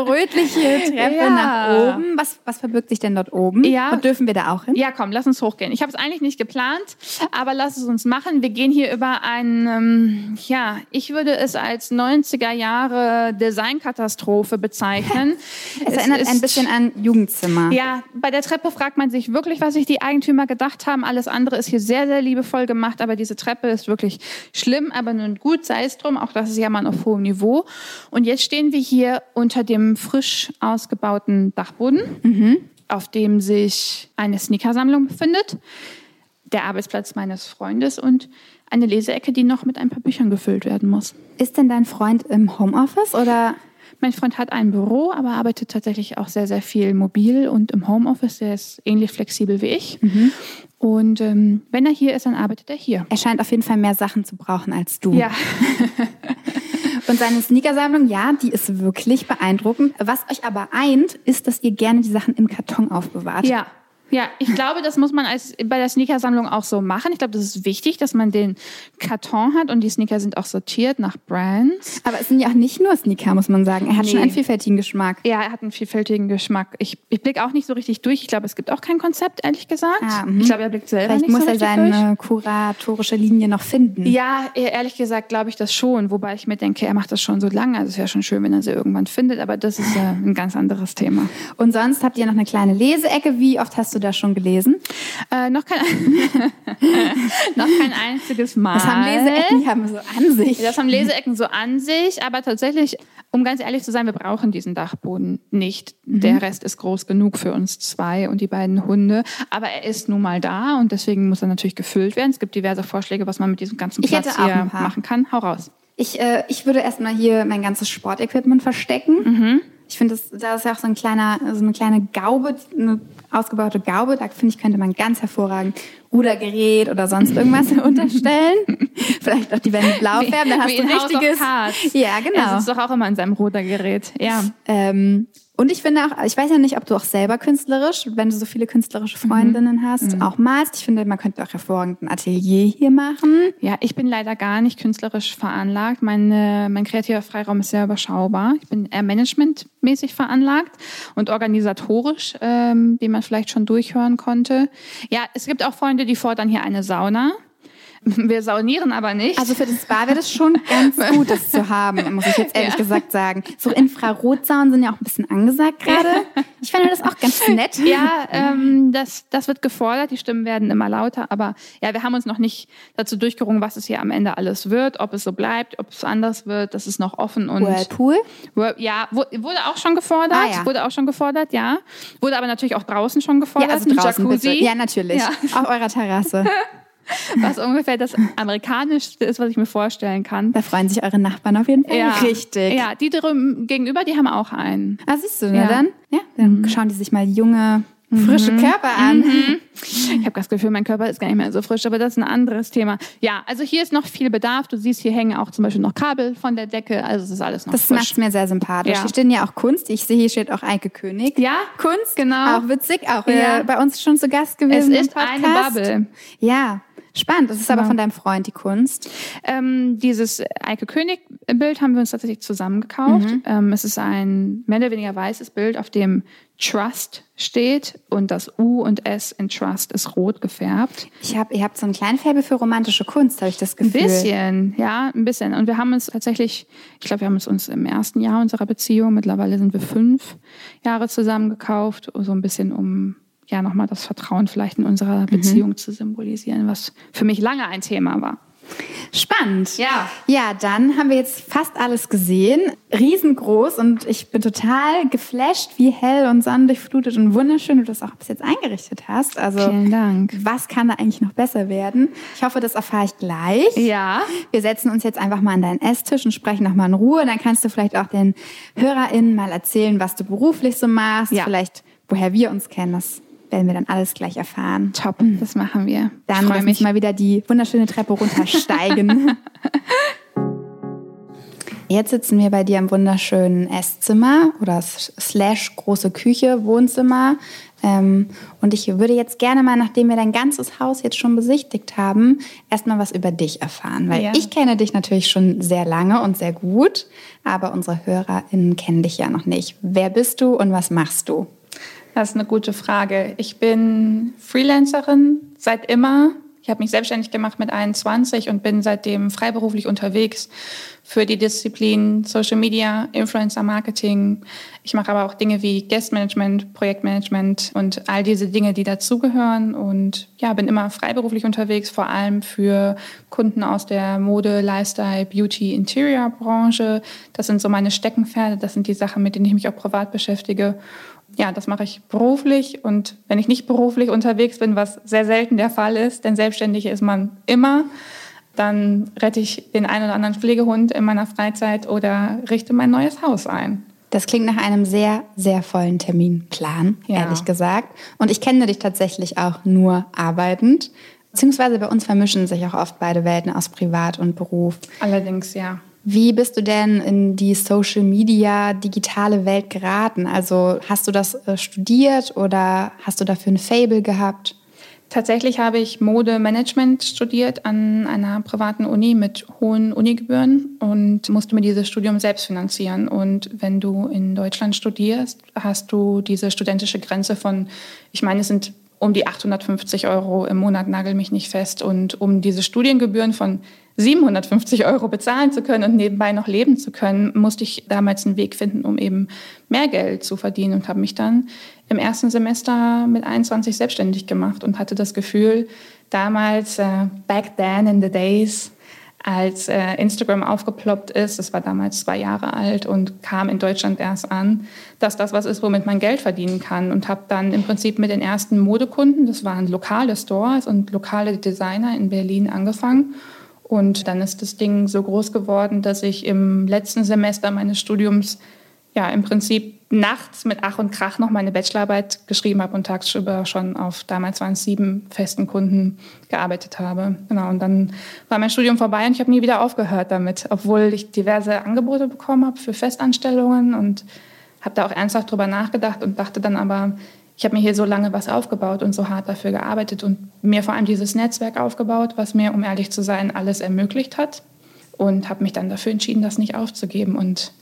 rötliche Treppe Ja. nach oben. Was, was verbirgt sich denn dort oben? Ja. Und dürfen wir da auch hin? Ja, komm, lass uns hochgehen. Ich habe es eigentlich nicht geplant, aber lass es uns machen. Wir gehen hier über ein, ähm, ja, ich würde es als 90er Jahre Designkatastrophe bezeichnen. [LAUGHS] Es erinnert ein ist- bisschen an Jugendzimmer. Ja, bei der Treppe fragt man sich wirklich, was sich die Eigentümer gedacht haben. Alles andere ist hier sehr, sehr liebevoll gemacht, aber diese Treppe ist wirklich schlimm, aber nun gut, sei es drum. Auch das ist ja mal auf hohem Niveau. Und jetzt stehen wir hier unter dem frisch ausgebauten Dachboden, auf dem sich eine Sneakersammlung befindet, der Arbeitsplatz meines Freundes und eine Leseecke, die noch mit ein paar Büchern gefüllt werden muss. Ist denn dein Freund im Homeoffice oder? Mein Freund hat ein Büro, aber arbeitet tatsächlich auch sehr, sehr viel mobil und im Homeoffice. Der ist ähnlich flexibel wie ich. Und ähm, wenn er hier ist, dann arbeitet er hier. Er scheint auf jeden Fall mehr Sachen zu brauchen als du. Ja, [LAUGHS] Und seine Sneakersammlung, ja, die ist wirklich beeindruckend. Was euch aber eint, ist, dass ihr gerne die Sachen im Karton aufbewahrt. ja. Ja, ich glaube, das muss man als bei der Sneakersammlung auch so machen. Ich glaube, das ist wichtig, dass man den Karton hat und die Sneaker sind auch sortiert nach Brands. Aber es sind ja auch nicht nur Sneaker, muss man sagen. Er hat schon Nee. einen vielfältigen Geschmack. Ja, er hat einen vielfältigen Geschmack. Ich, ich blicke auch nicht so richtig durch. Ich glaube, es gibt auch kein Konzept, ehrlich gesagt. Ah, mhm. ich glaube, er blickt selber Vielleicht nicht muss so er richtig durch. seine kuratorische Linie noch finden. Ja, eh- ehrlich gesagt glaube ich das schon. Wobei ich mir denke, er macht das schon so lange. Also es wäre schon schön, wenn er sie irgendwann findet. Aber das ist äh, ein ganz anderes Thema. Und sonst habt ihr noch eine kleine Leseecke. Wie oft hast du da schon gelesen? Äh, noch, kein, [LAUGHS] noch kein einziges Mal. Das haben Leseecken, haben so an sich. Das haben Leseecken so an sich, aber tatsächlich, um ganz ehrlich zu sein, wir brauchen diesen Dachboden nicht. Mhm. Der Rest ist groß genug für uns zwei und die beiden Hunde. Aber er ist nun mal da und deswegen muss er natürlich gefüllt werden. Es gibt diverse Vorschläge, was man mit diesem ganzen Ich Platz hier machen kann. Hau raus. Ich, äh, ich würde erstmal hier mein ganzes Sportequipment verstecken. Mhm. Ich finde, das, da ist ja auch so, ein kleiner, so eine kleine Gaube, eine ausgebaute Gaube. Da finde ich, könnte man ganz hervorragend Rudergerät oder sonst irgendwas [LAUGHS] unterstellen. Vielleicht auch die Wände blau färben, dann hast du ein richtiges. Ja, genau. sitzt doch auch immer in seinem Rudergerät. Ja. Ähm, und ich finde auch, ich weiß ja nicht, ob du auch selber künstlerisch, wenn du so viele künstlerische Freundinnen hast, auch malst. Ich finde, man könnte auch hervorragend ein Atelier hier machen. Ja, ich bin leider gar nicht künstlerisch veranlagt. Mein, mein kreativer Freiraum ist sehr überschaubar. Ich bin eher managementmäßig veranlagt und organisatorisch, ähm, wie man vielleicht schon durchhören konnte. Ja, es gibt auch Freunde, die fordern hier eine Sauna. [LAUGHS] Wir saunieren aber nicht. Also für das Spa wäre das schon ganz [LAUGHS] gut, das zu haben, muss ich jetzt ehrlich ja. gesagt sagen. So Infrarotsaunen sind ja auch ein bisschen angesagt gerade. [LAUGHS] Ich finde das auch ganz nett. Ja, ähm, das, das wird gefordert. Die Stimmen werden immer lauter. Aber ja, wir haben uns noch nicht dazu durchgerungen, was es hier am Ende alles wird, ob es so bleibt, ob es anders wird. Das ist noch offen. Und Whirlpool? Ja, wurde auch schon gefordert. Ah, ja. Wurde auch schon gefordert, ja. Wurde aber natürlich auch draußen schon gefordert. Ja, also draußen Jacuzzi. Bitte. Ja, natürlich. Ja. Auf eurer Terrasse. [LAUGHS] was ungefähr das amerikanischste ist, was ich mir vorstellen kann. Da freuen sich eure Nachbarn auf jeden Fall. Ja. Richtig. Ja, die drüben gegenüber, die haben auch einen. Ah, siehst du, ja. dann? Ja, dann mhm. schauen die sich mal junge frische mhm. Körper an. Mhm. Ich habe das Gefühl, mein Körper ist gar nicht mehr so frisch, aber das ist ein anderes Thema. Ja, also hier ist noch viel Bedarf. Du siehst, hier hängen auch zum Beispiel noch Kabel von der Decke. Also es ist alles noch Das macht mir sehr sympathisch. Ja. Hier stehen ja auch Kunst. Ich sehe, hier steht auch Eike König. Ja, Kunst, genau. Auch witzig, auch ja. bei uns schon zu Gast gewesen. Es ist eine Bubble. Ja, Spannend. Das ist aber von deinem Freund die Kunst. Ähm, dieses Eike König-Bild haben wir uns tatsächlich zusammengekauft. Mhm. Ähm, es ist ein mehr oder weniger weißes Bild, auf dem Trust steht und das U und S in Trust ist rot gefärbt. Ich hab, ihr habt so ein kleines Faible für romantische Kunst, habe ich das Gefühl. Ein bisschen, ja, ein bisschen. Und wir haben uns tatsächlich, ich glaube, wir haben es uns im ersten Jahr unserer Beziehung, mittlerweile sind wir fünf Jahre zusammengekauft, so ein bisschen um ja nochmal das Vertrauen vielleicht in unserer mhm. Beziehung mhm. zu symbolisieren, was für mich lange ein Thema war. Spannend. Ja. Ja, dann haben wir jetzt fast alles gesehen. Riesengroß und ich bin total geflasht, wie hell und sonnendurchflutet und wunderschön du das auch bis jetzt eingerichtet hast. Also, Vielen Dank. Was kann da eigentlich noch besser werden? Ich hoffe, das erfahre ich gleich. Ja. Wir setzen uns jetzt einfach mal an deinen Esstisch und sprechen nochmal in Ruhe. Dann kannst du vielleicht auch den HörerInnen mal erzählen, was du beruflich so machst. Ja. Vielleicht, woher wir uns kennen. Das werden wir dann alles gleich erfahren. Top, das machen wir. Dann müssen wir mal wieder die wunderschöne Treppe runtersteigen. [LAUGHS] Jetzt sitzen wir bei dir im wunderschönen Esszimmer oder slash große Küche, Wohnzimmer. Ähm, und ich würde jetzt gerne mal, nachdem wir dein ganzes Haus jetzt schon besichtigt haben, erstmal was über dich erfahren. Weil ja. ich kenne dich natürlich schon sehr lange und sehr gut, aber unsere HörerInnen kennen dich ja noch nicht. Wer bist du und was machst du? Das ist eine gute Frage. Ich bin Freelancerin seit immer. Ich habe mich selbstständig gemacht mit 21 und bin seitdem freiberuflich unterwegs für die Disziplin Social Media, Influencer Marketing. Ich mache aber auch Dinge wie Guestmanagement, Projektmanagement und all diese Dinge, die dazugehören. Und ja, bin immer freiberuflich unterwegs, vor allem für Kunden aus der Mode, Lifestyle, Beauty, Interior Branche. Das sind so meine Steckenpferde. Das sind die Sachen, mit denen ich mich auch privat beschäftige ja, das mache ich beruflich und wenn ich nicht beruflich unterwegs bin, was sehr selten der Fall ist, denn selbstständig ist man immer, dann rette ich den einen oder anderen Pflegehund in meiner Freizeit oder richte mein neues Haus ein. Das klingt nach einem sehr, sehr vollen Terminplan, ja. ehrlich gesagt. Und ich kenne dich tatsächlich auch nur arbeitend. Beziehungsweise bei uns vermischen sich auch oft beide Welten aus Privat und Beruf. Allerdings, ja. Wie bist du denn in die Social Media digitale Welt geraten? Also hast du das äh, studiert oder hast du dafür ein Fable gehabt? Tatsächlich habe ich Modemanagement studiert an einer privaten Uni mit hohen Unigebühren und musste mir dieses Studium selbst finanzieren. Und wenn du in Deutschland studierst, hast du diese studentische Grenze von, ich meine, es sind um die 850 Euro im Monat, nagel mich nicht fest. Und um diese Studiengebühren von 750 Euro bezahlen zu können und nebenbei noch leben zu können, musste ich damals einen Weg finden, um eben mehr Geld zu verdienen und habe mich dann im ersten Semester mit 21 selbstständig gemacht und hatte das Gefühl, damals, äh, back then in the days, als äh, Instagram aufgeploppt ist, das war damals zwei Jahre alt und kam in Deutschland erst an, dass das was ist, womit man Geld verdienen kann und habe dann im Prinzip mit den ersten Modekunden, das waren lokale Stores und lokale Designer in Berlin angefangen und dann ist das Ding so groß geworden, dass ich im letzten Semester meines Studiums ja im Prinzip nachts mit Ach und Krach noch meine Bachelorarbeit geschrieben habe und tagsüber schon auf damals waren es sieben festen Kunden gearbeitet habe. Genau. Und dann war mein Studium vorbei und ich habe nie wieder aufgehört damit, obwohl ich diverse Angebote bekommen habe für Festanstellungen und habe da auch ernsthaft drüber nachgedacht und dachte dann aber, ich habe mir hier so lange was aufgebaut und so hart dafür gearbeitet und mir vor allem dieses Netzwerk aufgebaut, was mir, um ehrlich zu sein, alles ermöglicht hat. Und habe mich dann dafür entschieden, das nicht aufzugeben. Und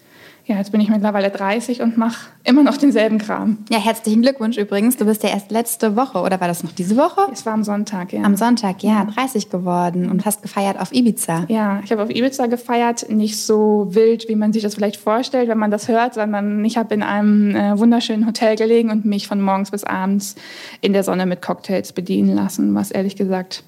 Ja, jetzt bin ich mittlerweile 30 und mache immer noch denselben Kram. Ja, herzlichen Glückwunsch übrigens. Du bist ja erst letzte Woche, oder war das noch diese Woche? Es war am Sonntag, ja. Am Sonntag, ja, 30 geworden und hast gefeiert auf Ibiza. Ja, ich habe auf Ibiza gefeiert. Nicht so wild, wie man sich das vielleicht vorstellt, wenn man das hört, sondern ich habe in einem äh, wunderschönen Hotel gelegen und mich von morgens bis abends in der Sonne mit Cocktails bedienen lassen, was ehrlich gesagt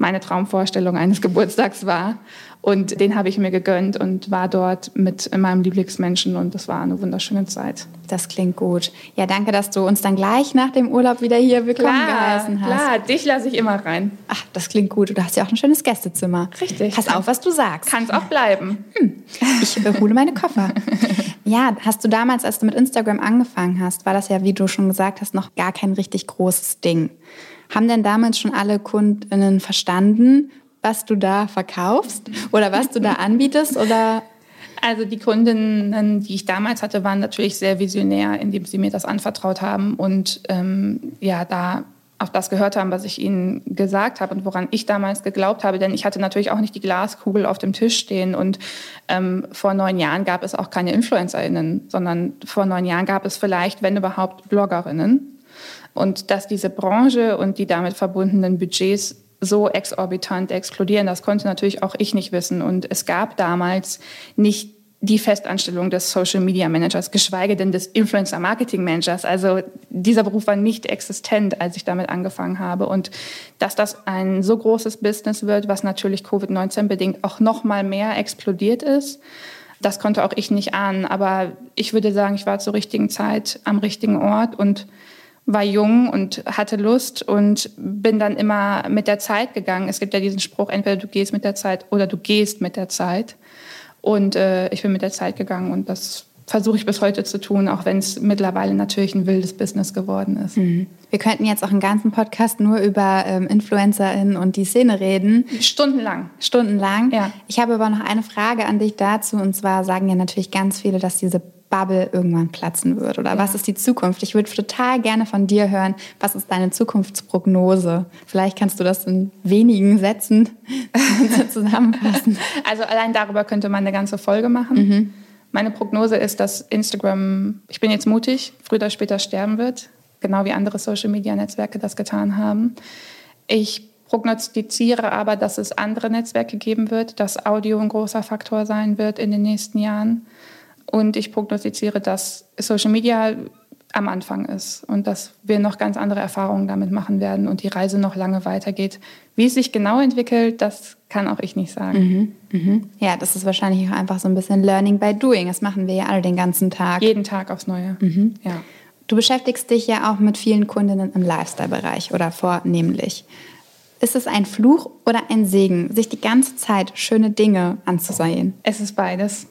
meine Traumvorstellung eines [LAUGHS] Geburtstags war. Und den habe ich mir gegönnt und war dort mit meinem Lieblingsmenschen und das war eine wunderschöne Zeit. Das klingt gut. Ja, danke, dass du uns dann gleich nach dem Urlaub wieder hier willkommen klar, geheißen hast. Klar, dich lasse ich immer rein. Ach, das klingt gut. Du hast ja auch ein schönes Gästezimmer. Richtig. Pass auf, was du sagst. Kann es auch bleiben. Hm. Ich hole meine Koffer. [LAUGHS] ja, hast du damals, als du mit Instagram angefangen hast, war das ja, wie du schon gesagt hast, noch gar kein richtig großes Ding. Haben denn damals schon alle Kundinnen verstanden, was du da verkaufst oder was du da anbietest oder also die Kundinnen, die ich damals hatte, waren natürlich sehr visionär, indem sie mir das anvertraut haben und ähm, ja, da auf das gehört haben, was ich ihnen gesagt habe und woran ich damals geglaubt habe. Denn ich hatte natürlich auch nicht die Glaskugel auf dem Tisch stehen. Und ähm, vor neun Jahren gab es auch keine InfluencerInnen, sondern vor neun Jahren gab es vielleicht, wenn überhaupt, Bloggerinnen. Und dass diese Branche und die damit verbundenen Budgets so exorbitant explodieren. Das konnte natürlich auch ich nicht wissen. Und es gab damals nicht die Festanstellung des Social Media Managers, geschweige denn des Influencer Marketing Managers. Also dieser Beruf war nicht existent, als ich damit angefangen habe. Und dass das ein so großes Business wird, was natürlich Covid-19 bedingt auch noch mal mehr explodiert ist, das konnte auch ich nicht ahnen. Aber ich würde sagen, ich war zur richtigen Zeit am richtigen Ort und war jung und hatte Lust und bin dann immer mit der Zeit gegangen. Es gibt ja diesen Spruch, entweder du gehst mit der Zeit oder du gehst mit der Zeit. Und äh, ich bin mit der Zeit gegangen und das versuche ich bis heute zu tun, auch wenn es mittlerweile natürlich ein wildes Business geworden ist. Mhm. Wir könnten jetzt auch einen ganzen Podcast nur über ähm, InfluencerInnen und die Szene reden. Stundenlang. Stundenlang. Ja. Ich habe aber noch eine Frage an dich dazu. Und zwar sagen ja natürlich ganz viele, dass diese Bubble irgendwann platzen wird? Oder ja. was ist die Zukunft? Ich würde total gerne von dir hören, was ist deine Zukunftsprognose? Vielleicht kannst du das in wenigen Sätzen [LAUGHS] zusammenfassen. Also allein darüber könnte man eine ganze Folge machen. Mhm. Meine Prognose ist, dass Instagram, ich bin jetzt mutig, früher oder später sterben wird, genau wie andere Social-Media-Netzwerke das getan haben. Ich prognostiziere aber, dass es andere Netzwerke geben wird, dass Audio ein großer Faktor sein wird in den nächsten Jahren und ich prognostiziere, dass Social Media am Anfang ist und dass wir noch ganz andere Erfahrungen damit machen werden und die Reise noch lange weitergeht. Wie es sich genau entwickelt, das kann auch ich nicht sagen. Mhm, mhm. Ja, das ist wahrscheinlich auch einfach so ein bisschen Learning by Doing. Das machen wir ja alle den ganzen Tag. Jeden Tag aufs Neue. Mhm. Ja. Du beschäftigst dich ja auch mit vielen Kundinnen im Lifestyle-Bereich oder vornehmlich. Ist es ein Fluch oder ein Segen, sich die ganze Zeit schöne Dinge anzusehen? Es ist beides.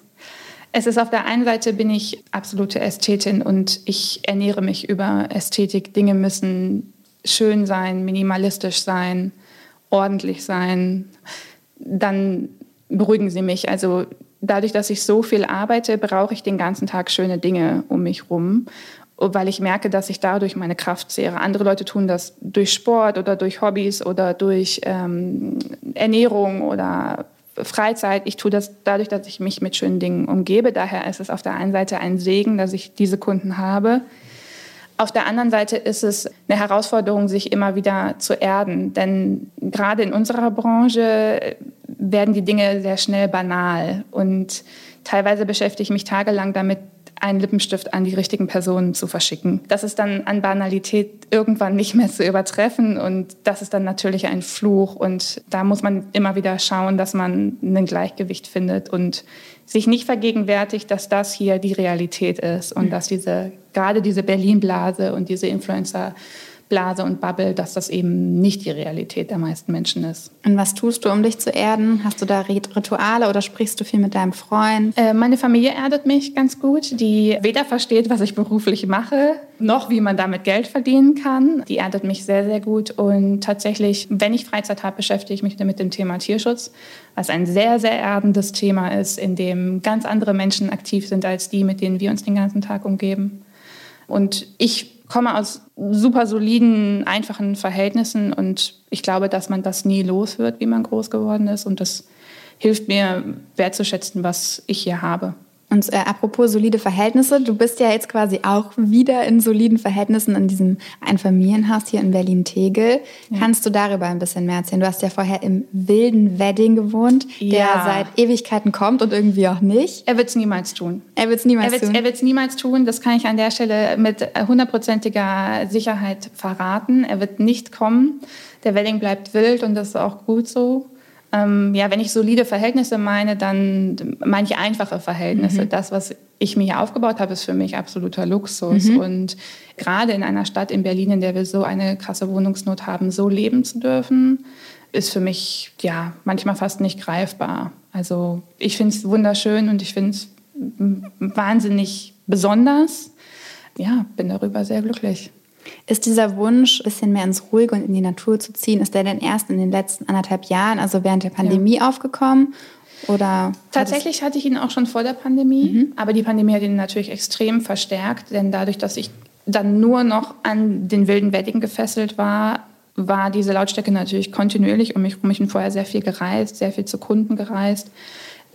Es ist auf der einen Seite bin ich absolute Ästhetin und ich ernähre mich über Ästhetik. Dinge müssen schön sein, minimalistisch sein, ordentlich sein. Dann beruhigen sie mich. Also dadurch, dass ich so viel arbeite, brauche ich den ganzen Tag schöne Dinge um mich rum, weil ich merke, dass ich dadurch meine Kraft zehre. Andere Leute tun das durch Sport oder durch Hobbys oder durch ähm, Ernährung oder Freizeit. Ich tue das dadurch, dass ich mich mit schönen Dingen umgebe. Daher ist es auf der einen Seite ein Segen, dass ich diese Kunden habe. Auf der anderen Seite ist es eine Herausforderung, sich immer wieder zu erden. Denn gerade in unserer Branche werden die Dinge sehr schnell banal. Und teilweise beschäftige ich mich tagelang damit, einen Lippenstift an die richtigen Personen zu verschicken. Das ist dann an Banalität irgendwann nicht mehr zu übertreffen und das ist dann natürlich ein Fluch und da muss man immer wieder schauen, dass man ein Gleichgewicht findet und sich nicht vergegenwärtigt, dass das hier die Realität ist und mhm. dass diese gerade diese Berlin-Blase und diese Influencer Blase und Bubble, dass das eben nicht die Realität der meisten Menschen ist. Und was tust du, um dich zu erden? Hast du da Rituale oder sprichst du viel mit deinem Freund? Äh, meine Familie erdet mich ganz gut, die weder versteht, was ich beruflich mache, noch wie man damit Geld verdienen kann. Die erdet mich sehr, sehr gut. Und tatsächlich, wenn ich Freizeit habe, beschäftige ich mich mit dem Thema Tierschutz, was ein sehr, sehr erdendes Thema ist, in dem ganz andere Menschen aktiv sind als die, mit denen wir uns den ganzen Tag umgeben. Und ich komme aus super soliden, einfachen Verhältnissen und ich glaube, dass man das nie los wird, wie man groß geworden ist und das hilft mir wertzuschätzen, was ich hier habe. Und äh, apropos solide Verhältnisse, du bist ja jetzt quasi auch wieder in soliden Verhältnissen in diesem Einfamilienhaus hier in Berlin-Tegel. Ja. Kannst du darüber ein bisschen mehr erzählen? Du hast ja vorher im wilden Wedding gewohnt, ja. der seit Ewigkeiten kommt und irgendwie auch nicht. Er wird es niemals tun. Er wird es niemals er tun. Er wird es niemals tun. Das kann ich an der Stelle mit hundertprozentiger Sicherheit verraten. Er wird nicht kommen. Der Wedding bleibt wild und das ist auch gut so. Ähm, ja, wenn ich solide Verhältnisse meine, dann meine ich einfache Verhältnisse. Mhm. Das, was ich mir hier aufgebaut habe, ist für mich absoluter Luxus. Mhm. Und gerade in einer Stadt in Berlin, in der wir so eine krasse Wohnungsnot haben, so leben zu dürfen, ist für mich ja manchmal fast nicht greifbar. Also ich finde es wunderschön und ich finde es wahnsinnig besonders. Ja, bin darüber sehr glücklich. Ist dieser Wunsch, ein bisschen mehr ins Ruhige und in die Natur zu ziehen, ist der denn erst in den letzten anderthalb Jahren, also während der Pandemie, ja. aufgekommen? Oder Tatsächlich hatte ich ihn auch schon vor der Pandemie, mhm. aber die Pandemie hat ihn natürlich extrem verstärkt, denn dadurch, dass ich dann nur noch an den wilden Wedding gefesselt war, war diese Lautstärke natürlich kontinuierlich um mich herum. Ich bin vorher sehr viel gereist, sehr viel zu Kunden gereist,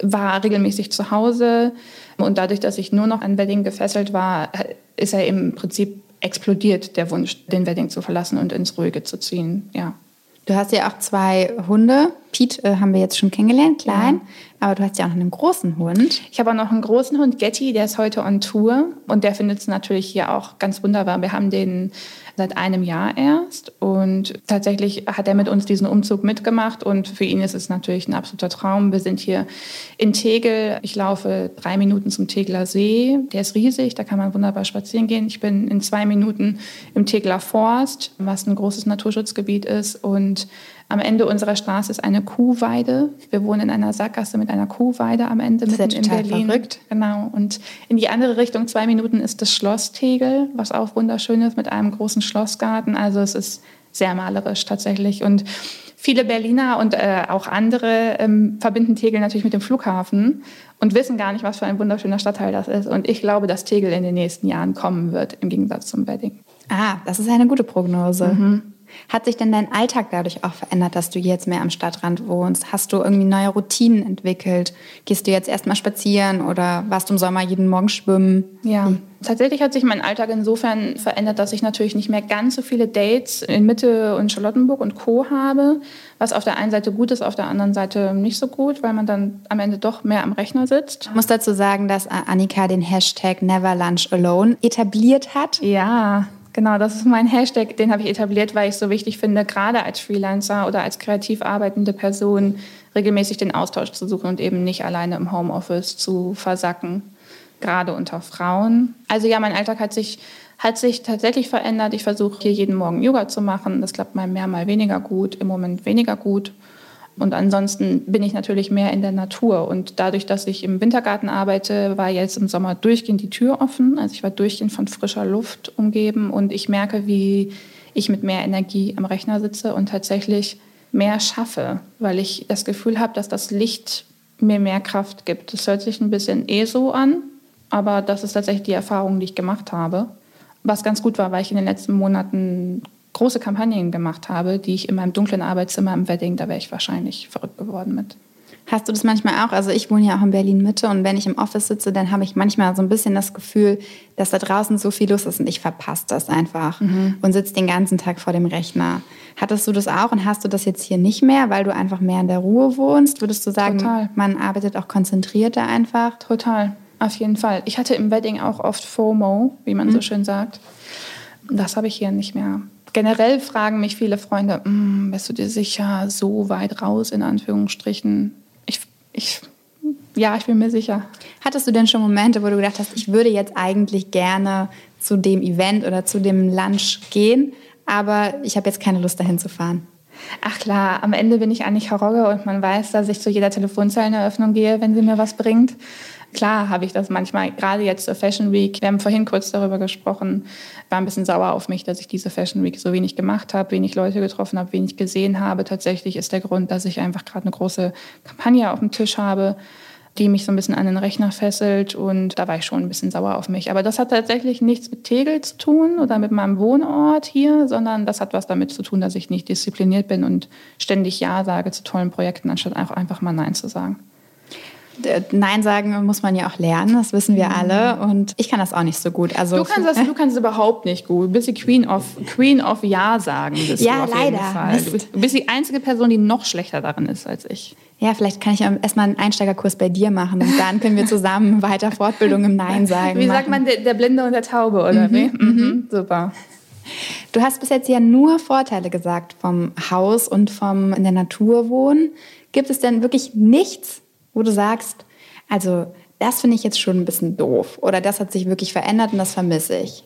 war regelmäßig zu Hause. Und dadurch, dass ich nur noch an Wedding gefesselt war, ist er im Prinzip explodiert der Wunsch, den Wedding zu verlassen und ins Ruhige zu ziehen. Ja. Du hast ja auch zwei Hunde. Pete äh, haben wir jetzt schon kennengelernt, klein. Ja. Aber du hast ja auch noch einen großen Hund. Ich habe auch noch einen großen Hund, Getty, der ist heute on Tour. Und der findet es natürlich hier auch ganz wunderbar. Wir haben den seit einem Jahr erst. Und tatsächlich hat er mit uns diesen Umzug mitgemacht. Und für ihn ist es natürlich ein absoluter Traum. Wir sind hier in Tegel. Ich laufe drei Minuten zum Tegeler See. Der ist riesig, da kann man wunderbar spazieren gehen. Ich bin in zwei Minuten im Tegeler Forst, was ein großes Naturschutzgebiet ist. Und am Ende unserer Straße ist eine Kuhweide. Wir wohnen in einer Sackgasse mit einer Kuhweide am Ende das mitten ist ja in Berlin. Verrückt. Genau. Und in die andere Richtung, zwei Minuten, ist das Schloss Tegel, was auch wunderschön ist mit einem großen Schlossgarten. Also es ist sehr malerisch tatsächlich. Und viele Berliner und äh, auch andere ähm, verbinden Tegel natürlich mit dem Flughafen und wissen gar nicht, was für ein wunderschöner Stadtteil das ist. Und ich glaube, dass Tegel in den nächsten Jahren kommen wird, im Gegensatz zum Wedding. Ah, das ist eine gute Prognose. Mhm. Hat sich denn dein Alltag dadurch auch verändert, dass du jetzt mehr am Stadtrand wohnst? Hast du irgendwie neue Routinen entwickelt? Gehst du jetzt erstmal spazieren oder warst du im Sommer jeden Morgen schwimmen? Ja, hm. tatsächlich hat sich mein Alltag insofern verändert, dass ich natürlich nicht mehr ganz so viele Dates in Mitte und Charlottenburg und Co. habe, was auf der einen Seite gut ist, auf der anderen Seite nicht so gut, weil man dann am Ende doch mehr am Rechner sitzt. Ich muss dazu sagen, dass Annika den Hashtag Never Lunch Alone etabliert hat. Ja, Genau, das ist mein Hashtag, den habe ich etabliert, weil ich so wichtig finde, gerade als Freelancer oder als kreativ arbeitende Person regelmäßig den Austausch zu suchen und eben nicht alleine im Homeoffice zu versacken, gerade unter Frauen. Also ja, mein Alltag hat sich, hat sich tatsächlich verändert. Ich versuche hier jeden Morgen Yoga zu machen. Das klappt mal mehr, mal weniger gut, im Moment weniger gut. Und ansonsten bin ich natürlich mehr in der Natur. Und dadurch, dass ich im Wintergarten arbeite, war jetzt im Sommer durchgehend die Tür offen. Also ich war durchgehend von frischer Luft umgeben und ich merke, wie ich mit mehr Energie am Rechner sitze und tatsächlich mehr schaffe, weil ich das Gefühl habe, dass das Licht mir mehr Kraft gibt. Das hört sich ein bisschen eh so an, aber das ist tatsächlich die Erfahrung, die ich gemacht habe. Was ganz gut war, weil ich in den letzten Monaten große Kampagnen gemacht habe, die ich in meinem dunklen Arbeitszimmer im Wedding, da wäre ich wahrscheinlich verrückt geworden mit. Hast du das manchmal auch? Also ich wohne ja auch in Berlin Mitte und wenn ich im Office sitze, dann habe ich manchmal so ein bisschen das Gefühl, dass da draußen so viel los ist und ich verpasse das einfach mhm. und sitze den ganzen Tag vor dem Rechner. Hattest du das auch und hast du das jetzt hier nicht mehr, weil du einfach mehr in der Ruhe wohnst? Würdest du sagen, Total. man arbeitet auch konzentrierter einfach? Total, auf jeden Fall. Ich hatte im Wedding auch oft FOMO, wie man mhm. so schön sagt. Das habe ich hier nicht mehr generell fragen mich viele Freunde, hm, bist du dir sicher, so weit raus in Anführungsstrichen? Ich, ich, ja, ich bin mir sicher. Hattest du denn schon Momente, wo du gedacht hast, ich würde jetzt eigentlich gerne zu dem Event oder zu dem Lunch gehen, aber ich habe jetzt keine Lust dahin zu fahren? Ach klar, am Ende bin ich eigentlich Harogge und man weiß, dass ich zu jeder Telefonzelleneröffnung gehe, wenn sie mir was bringt. Klar habe ich das manchmal, gerade jetzt zur Fashion Week. Wir haben vorhin kurz darüber gesprochen, war ein bisschen sauer auf mich, dass ich diese Fashion Week so wenig gemacht habe, wenig Leute getroffen habe, wenig gesehen habe. Tatsächlich ist der Grund, dass ich einfach gerade eine große Kampagne auf dem Tisch habe, die mich so ein bisschen an den Rechner fesselt und da war ich schon ein bisschen sauer auf mich. Aber das hat tatsächlich nichts mit Tegel zu tun oder mit meinem Wohnort hier, sondern das hat was damit zu tun, dass ich nicht diszipliniert bin und ständig Ja sage zu tollen Projekten, anstatt auch einfach mal Nein zu sagen. Nein sagen muss man ja auch lernen, das wissen wir alle. Und ich kann das auch nicht so gut. Also du, kannst das, du kannst es überhaupt nicht gut. Du bist die Queen of, Queen of Ja sagen. Bist ja, du leider. Du bist, du bist die einzige Person, die noch schlechter darin ist als ich. Ja, vielleicht kann ich erstmal einen Einsteigerkurs bei dir machen und dann können wir zusammen [LAUGHS] weiter Fortbildung im Nein sagen. Wie machen. sagt man, der, der, Blinde und der Taube, oder mhm, wie? Mhm. mhm. Super. Du hast bis jetzt ja nur Vorteile gesagt vom Haus und vom in der Natur wohnen. Gibt es denn wirklich nichts, wo du sagst, also das finde ich jetzt schon ein bisschen doof oder das hat sich wirklich verändert und das vermisse ich?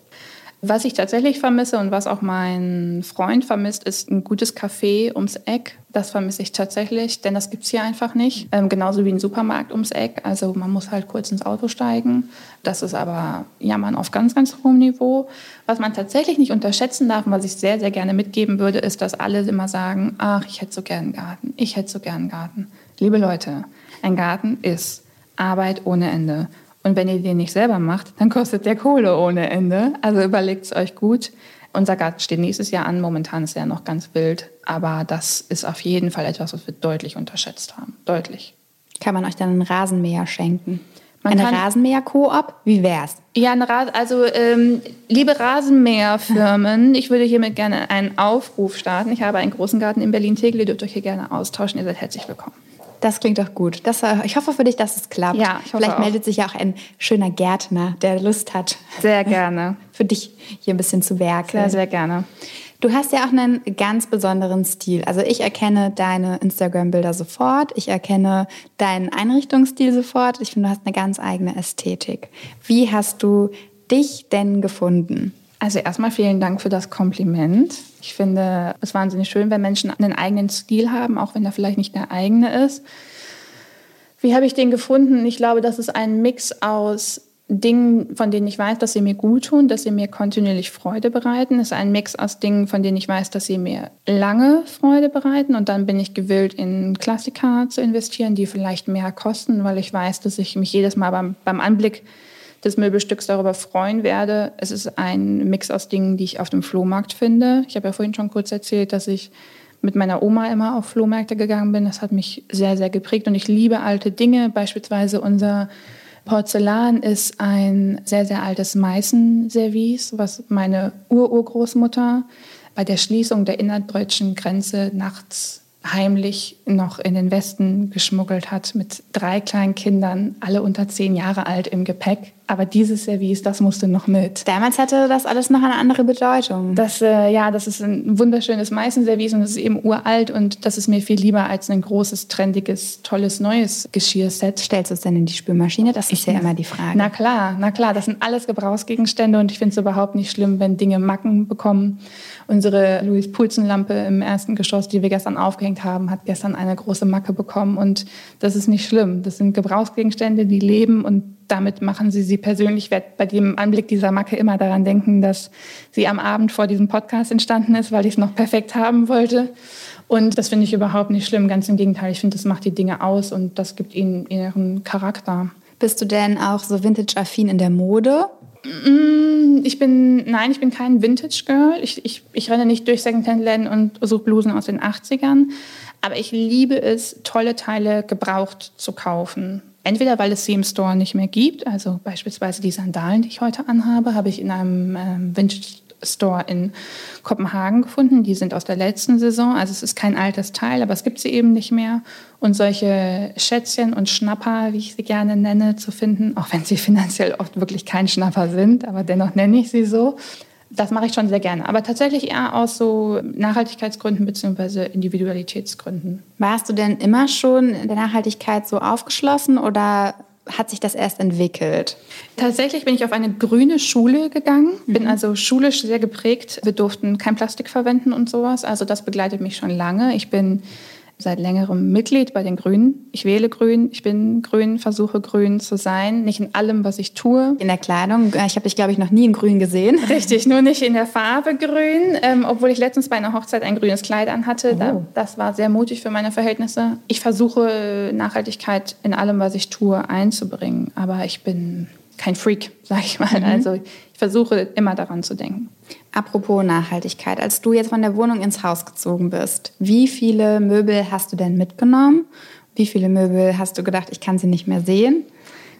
Was ich tatsächlich vermisse und was auch mein Freund vermisst, ist ein gutes Café ums Eck. Das vermisse ich tatsächlich, denn das gibt es hier einfach nicht. Ähm, genauso wie ein Supermarkt ums Eck. Also man muss halt kurz ins Auto steigen. Das ist aber Jammern auf ganz, ganz hohem Niveau. Was man tatsächlich nicht unterschätzen darf und was ich sehr, sehr gerne mitgeben würde, ist, dass alle immer sagen, ach, ich hätte so gern einen Garten. Ich hätte so gern einen Garten. Liebe Leute, ein Garten ist Arbeit ohne Ende. Und wenn ihr den nicht selber macht, dann kostet der Kohle ohne Ende. Also überlegt es euch gut. Unser Garten steht nächstes Jahr an. Momentan ist er noch ganz wild. Aber das ist auf jeden Fall etwas, was wir deutlich unterschätzt haben. Deutlich. Kann man euch dann einen Rasenmäher schenken? Man eine Rasenmäher-Koop? Wie wär's? Ja, eine Ras also ähm, liebe Rasenmäherfirmen, [LAUGHS] ich würde hiermit gerne einen Aufruf starten. Ich habe einen großen Garten in Berlin-Tegel. Ihr dürft euch hier gerne austauschen. Ihr seid herzlich willkommen. Das klingt doch gut. Das, äh, ich hoffe für dich, dass es klappt. Ja, ich hoffe Vielleicht auch. meldet sich ja auch ein schöner Gärtner, der Lust hat. Sehr gerne. [LAUGHS] Für dich hier ein bisschen zu werken. Sehr, sehr gerne. Du hast ja auch einen ganz besonderen Stil. Also ich erkenne deine Instagram-Bilder sofort. Ich erkenne deinen Einrichtungsstil sofort. Ich finde, du hast eine ganz eigene Ästhetik. Wie hast du dich denn gefunden? Also erstmal vielen Dank für das Kompliment. Ich finde es wahnsinnig schön, wenn Menschen einen eigenen Stil haben, auch wenn er vielleicht nicht der eigene ist. Wie habe ich den gefunden? Ich glaube, das ist ein Mix aus Dingen, von denen ich weiß, dass sie mir gut tun, dass sie mir kontinuierlich Freude bereiten. Es ist ein Mix aus Dingen, von denen ich weiß, dass sie mir lange Freude bereiten. Und dann bin ich gewillt, in Klassiker zu investieren, die vielleicht mehr kosten, weil ich weiß, dass ich mich jedes Mal beim, beim Anblick des Möbelstücks darüber freuen werde. Es ist ein Mix aus Dingen, die ich auf dem Flohmarkt finde. Ich habe ja vorhin schon kurz erzählt, dass ich mit meiner Oma immer auf Flohmärkte gegangen bin. Das hat mich sehr, sehr geprägt und ich liebe alte Dinge. Beispielsweise unser Porzellan ist ein sehr, sehr altes Meißenservice, was meine Ururgroßmutter bei der Schließung der innerdeutschen Grenze nachts heimlich noch in den Westen geschmuggelt hat mit drei kleinen Kindern, alle unter zehn Jahre alt im Gepäck. Aber dieses Service, das musste noch mit. Damals hatte das alles noch eine andere Bedeutung. Das, äh, ja, das ist ein wunderschönes Meißenservice und es ist eben uralt und das ist mir viel lieber als ein großes, trendiges, tolles, neues Geschirrset. Stellst du es denn in die Spülmaschine? Das ist ich, ja immer die Frage. Na klar, na klar, das sind alles Gebrauchsgegenstände und ich finde es überhaupt nicht schlimm, wenn Dinge Macken bekommen. Unsere Louis-Pulzen-Lampe im ersten Geschoss, die wir gestern aufgehängt haben, hat gestern eine große Macke bekommen und das ist nicht schlimm. Das sind Gebrauchsgegenstände, die leben und damit machen Sie sie persönlich. Ich werde bei dem Anblick dieser Macke immer daran denken, dass sie am Abend vor diesem Podcast entstanden ist, weil ich es noch perfekt haben wollte. Und das finde ich überhaupt nicht schlimm. Ganz im Gegenteil, ich finde, das macht die Dinge aus und das gibt ihnen ihren Charakter. Bist du denn auch so vintage-affin in der Mode? Mm, ich bin, nein, ich bin kein Vintage-Girl. Ich, ich, ich renne nicht durch Secondhand-Läden und suche Blusen aus den 80ern. Aber ich liebe es, tolle Teile gebraucht zu kaufen. Entweder weil es sie im Store nicht mehr gibt, also beispielsweise die Sandalen, die ich heute anhabe, habe ich in einem ähm, Vintage Store in Kopenhagen gefunden. Die sind aus der letzten Saison. Also es ist kein altes Teil, aber es gibt sie eben nicht mehr. Und solche Schätzchen und Schnapper, wie ich sie gerne nenne, zu finden, auch wenn sie [LAUGHS] finanziell oft wirklich kein Schnapper sind, aber dennoch nenne ich sie so. Das mache ich schon sehr gerne. Aber tatsächlich eher aus so Nachhaltigkeitsgründen bzw. Individualitätsgründen. Warst du denn immer schon der Nachhaltigkeit so aufgeschlossen oder hat sich das erst entwickelt? Tatsächlich bin ich auf eine grüne Schule gegangen, bin mhm. also schulisch sehr geprägt. Wir durften kein Plastik verwenden und sowas. Also das begleitet mich schon lange. Ich bin seit längerem Mitglied bei den Grünen. Ich wähle Grün, ich bin Grün, versuche Grün zu sein. Nicht in allem, was ich tue. In der Kleidung? Ich habe dich, glaube ich, noch nie in Grün gesehen. [LAUGHS] Richtig, nur nicht in der Farbe Grün. Ähm, obwohl ich letztens bei einer Hochzeit ein grünes Kleid anhatte. Oh. Da, das war sehr mutig für meine Verhältnisse. Ich versuche Nachhaltigkeit in allem, was ich tue, einzubringen. Aber ich bin kein Freak, sage ich mal. Mhm. Also ich versuche immer daran zu denken. Apropos Nachhaltigkeit, als du jetzt von der Wohnung ins Haus gezogen bist, wie viele Möbel hast du denn mitgenommen? Wie viele Möbel hast du gedacht, ich kann sie nicht mehr sehen?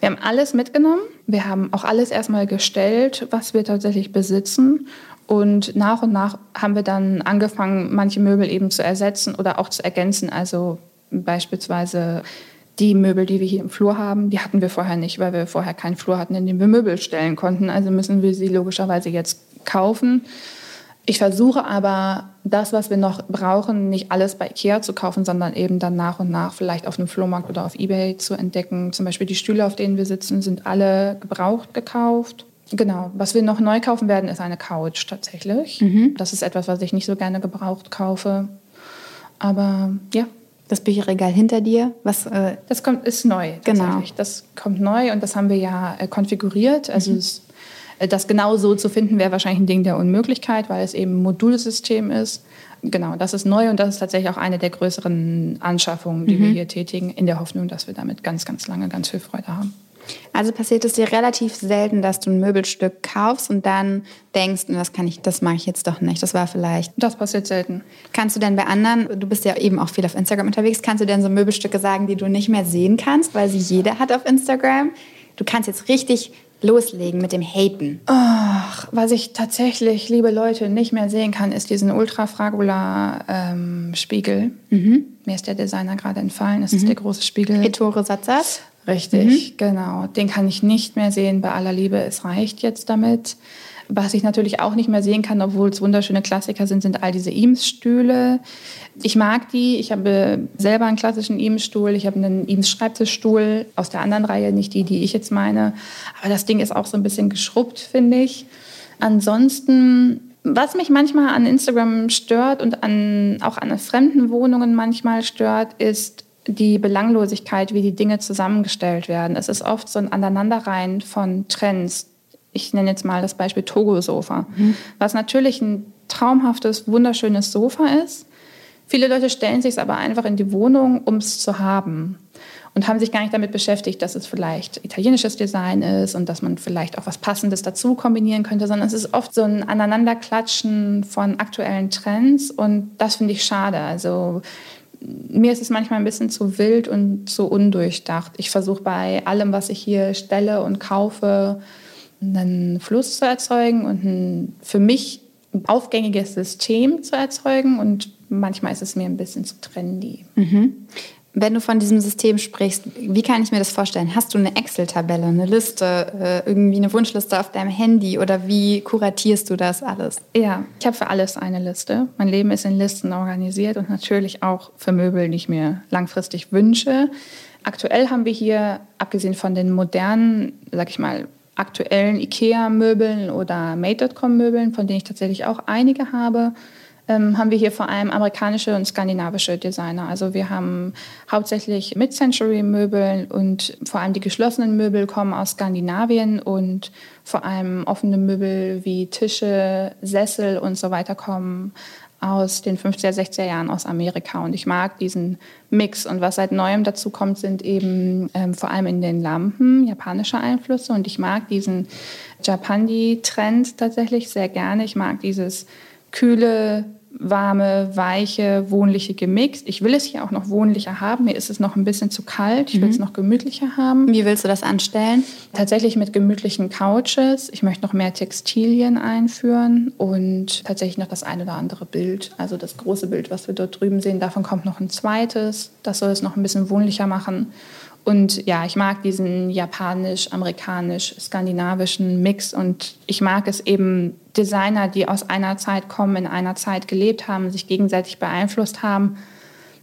Wir haben alles mitgenommen. Wir haben auch alles erstmal gestellt, was wir tatsächlich besitzen. Und nach und nach haben wir dann angefangen, manche Möbel eben zu ersetzen oder auch zu ergänzen. Also beispielsweise die Möbel, die wir hier im Flur haben, die hatten wir vorher nicht, weil wir vorher keinen Flur hatten, in dem wir Möbel stellen konnten. Also müssen wir sie logischerweise jetzt kaufen. Ich versuche aber, das, was wir noch brauchen, nicht alles bei Ikea zu kaufen, sondern eben dann nach und nach vielleicht auf einem Flohmarkt oder auf Ebay zu entdecken. Zum Beispiel die Stühle, auf denen wir sitzen, sind alle gebraucht gekauft. Genau. Was wir noch neu kaufen werden, ist eine Couch tatsächlich. Mhm. Das ist etwas, was ich nicht so gerne gebraucht kaufe. Aber ja. Das Bücherregal hinter dir, was? Äh das kommt, ist neu genau. Das kommt neu und das haben wir ja äh, konfiguriert. Also mhm. es, das genau so zu finden, wäre wahrscheinlich ein Ding der Unmöglichkeit, weil es eben ein Modulsystem ist. Genau, das ist neu und das ist tatsächlich auch eine der größeren Anschaffungen, die mhm. wir hier tätigen, in der Hoffnung, dass wir damit ganz, ganz lange ganz viel Freude haben. Also passiert es dir relativ selten, dass du ein Möbelstück kaufst und dann denkst, das kann ich, das mache ich jetzt doch nicht. Das war vielleicht. Das passiert selten. Kannst du denn bei anderen, du bist ja eben auch viel auf Instagram unterwegs, kannst du denn so Möbelstücke sagen, die du nicht mehr sehen kannst, weil sie jeder hat auf Instagram? Du kannst jetzt richtig loslegen mit dem Haten. Ach, was ich tatsächlich, liebe Leute, nicht mehr sehen kann, ist diesen Ultrafragula-Spiegel. Ähm, mhm. Mir ist der Designer gerade entfallen. Das mhm. ist der große Spiegel. Ettore Satzas. Richtig, mhm. genau. Den kann ich nicht mehr sehen bei aller Liebe. Es reicht jetzt damit. Was ich natürlich auch nicht mehr sehen kann, obwohl es wunderschöne Klassiker sind, sind all diese Eames-Stühle. Ich mag die. Ich habe selber einen klassischen Eames-Stuhl. Ich habe einen Eames-Schreibtischstuhl aus der anderen Reihe, nicht die, die ich jetzt meine. Aber das Ding ist auch so ein bisschen geschrubbt, finde ich. Ansonsten was mich manchmal an Instagram stört und an, auch an fremden Wohnungen manchmal stört, ist die Belanglosigkeit, wie die Dinge zusammengestellt werden. Es ist oft so ein Aneinanderreihen von Trends. Ich nenne jetzt mal das Beispiel Togo-Sofa, mhm. was natürlich ein traumhaftes, wunderschönes Sofa ist. Viele Leute stellen sich es aber einfach in die Wohnung, um es zu haben und haben sich gar nicht damit beschäftigt, dass es vielleicht italienisches Design ist und dass man vielleicht auch was Passendes dazu kombinieren könnte, sondern es ist oft so ein Aneinanderklatschen von aktuellen Trends und das finde ich schade. Also mir ist es manchmal ein bisschen zu wild und zu undurchdacht. Ich versuche bei allem, was ich hier stelle und kaufe, einen Fluss zu erzeugen und ein für mich aufgängiges System zu erzeugen. Und manchmal ist es mir ein bisschen zu trendy. Mhm. Wenn du von diesem System sprichst, wie kann ich mir das vorstellen? Hast du eine Excel-Tabelle, eine Liste, äh, irgendwie eine Wunschliste auf deinem Handy oder wie kuratierst du das alles? Ja, ich habe für alles eine Liste. Mein Leben ist in Listen organisiert und natürlich auch für Möbel, die ich mir langfristig wünsche. Aktuell haben wir hier, abgesehen von den modernen, sag ich mal, aktuellen IKEA-Möbeln oder Made.com-Möbeln, von denen ich tatsächlich auch einige habe, ähm, haben wir hier vor allem amerikanische und skandinavische Designer. Also wir haben hauptsächlich Mid-Century-Möbel und vor allem die geschlossenen Möbel kommen aus Skandinavien und vor allem offene Möbel wie Tische, Sessel und so weiter kommen aus den 50er, 60er Jahren aus Amerika. Und ich mag diesen Mix. Und was seit neuem dazu kommt, sind eben ähm, vor allem in den Lampen japanische Einflüsse. Und ich mag diesen Japandi-Trend tatsächlich sehr gerne. Ich mag dieses kühle, warme, weiche, wohnliche gemixt. Ich will es hier auch noch wohnlicher haben. Mir ist es noch ein bisschen zu kalt. Ich will es mhm. noch gemütlicher haben. Wie willst du das anstellen? Tatsächlich mit gemütlichen Couches. Ich möchte noch mehr Textilien einführen und tatsächlich noch das ein oder andere Bild. Also das große Bild, was wir dort drüben sehen, davon kommt noch ein zweites. Das soll es noch ein bisschen wohnlicher machen. Und ja, ich mag diesen japanisch, amerikanisch, skandinavischen Mix und ich mag es eben Designer, die aus einer Zeit kommen, in einer Zeit gelebt haben, sich gegenseitig beeinflusst haben,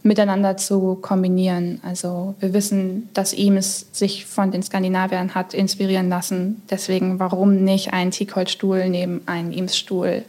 miteinander zu kombinieren. Also wir wissen, dass Eames sich von den Skandinaviern hat inspirieren lassen. Deswegen, warum nicht einen Teakholzstuhl neben einen Eames-Stuhl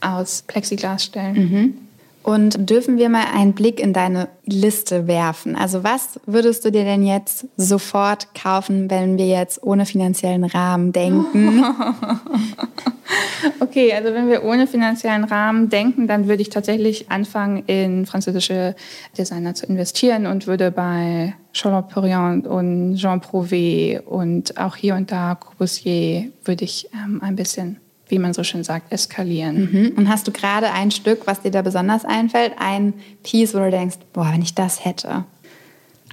aus Plexiglas stellen? Mhm. Und dürfen wir mal einen Blick in deine Liste werfen? Also was würdest du dir denn jetzt sofort kaufen, wenn wir jetzt ohne finanziellen Rahmen denken? [LAUGHS] okay, also wenn wir ohne finanziellen Rahmen denken, dann würde ich tatsächlich anfangen, in französische Designer zu investieren und würde bei Charlotte Perriand und Jean Prouvé und auch hier und da Corbusier würde ich ähm, ein bisschen wie man so schön sagt, eskalieren. Mhm. Und hast du gerade ein Stück, was dir da besonders einfällt, ein Piece, wo du denkst, boah, wenn ich das hätte?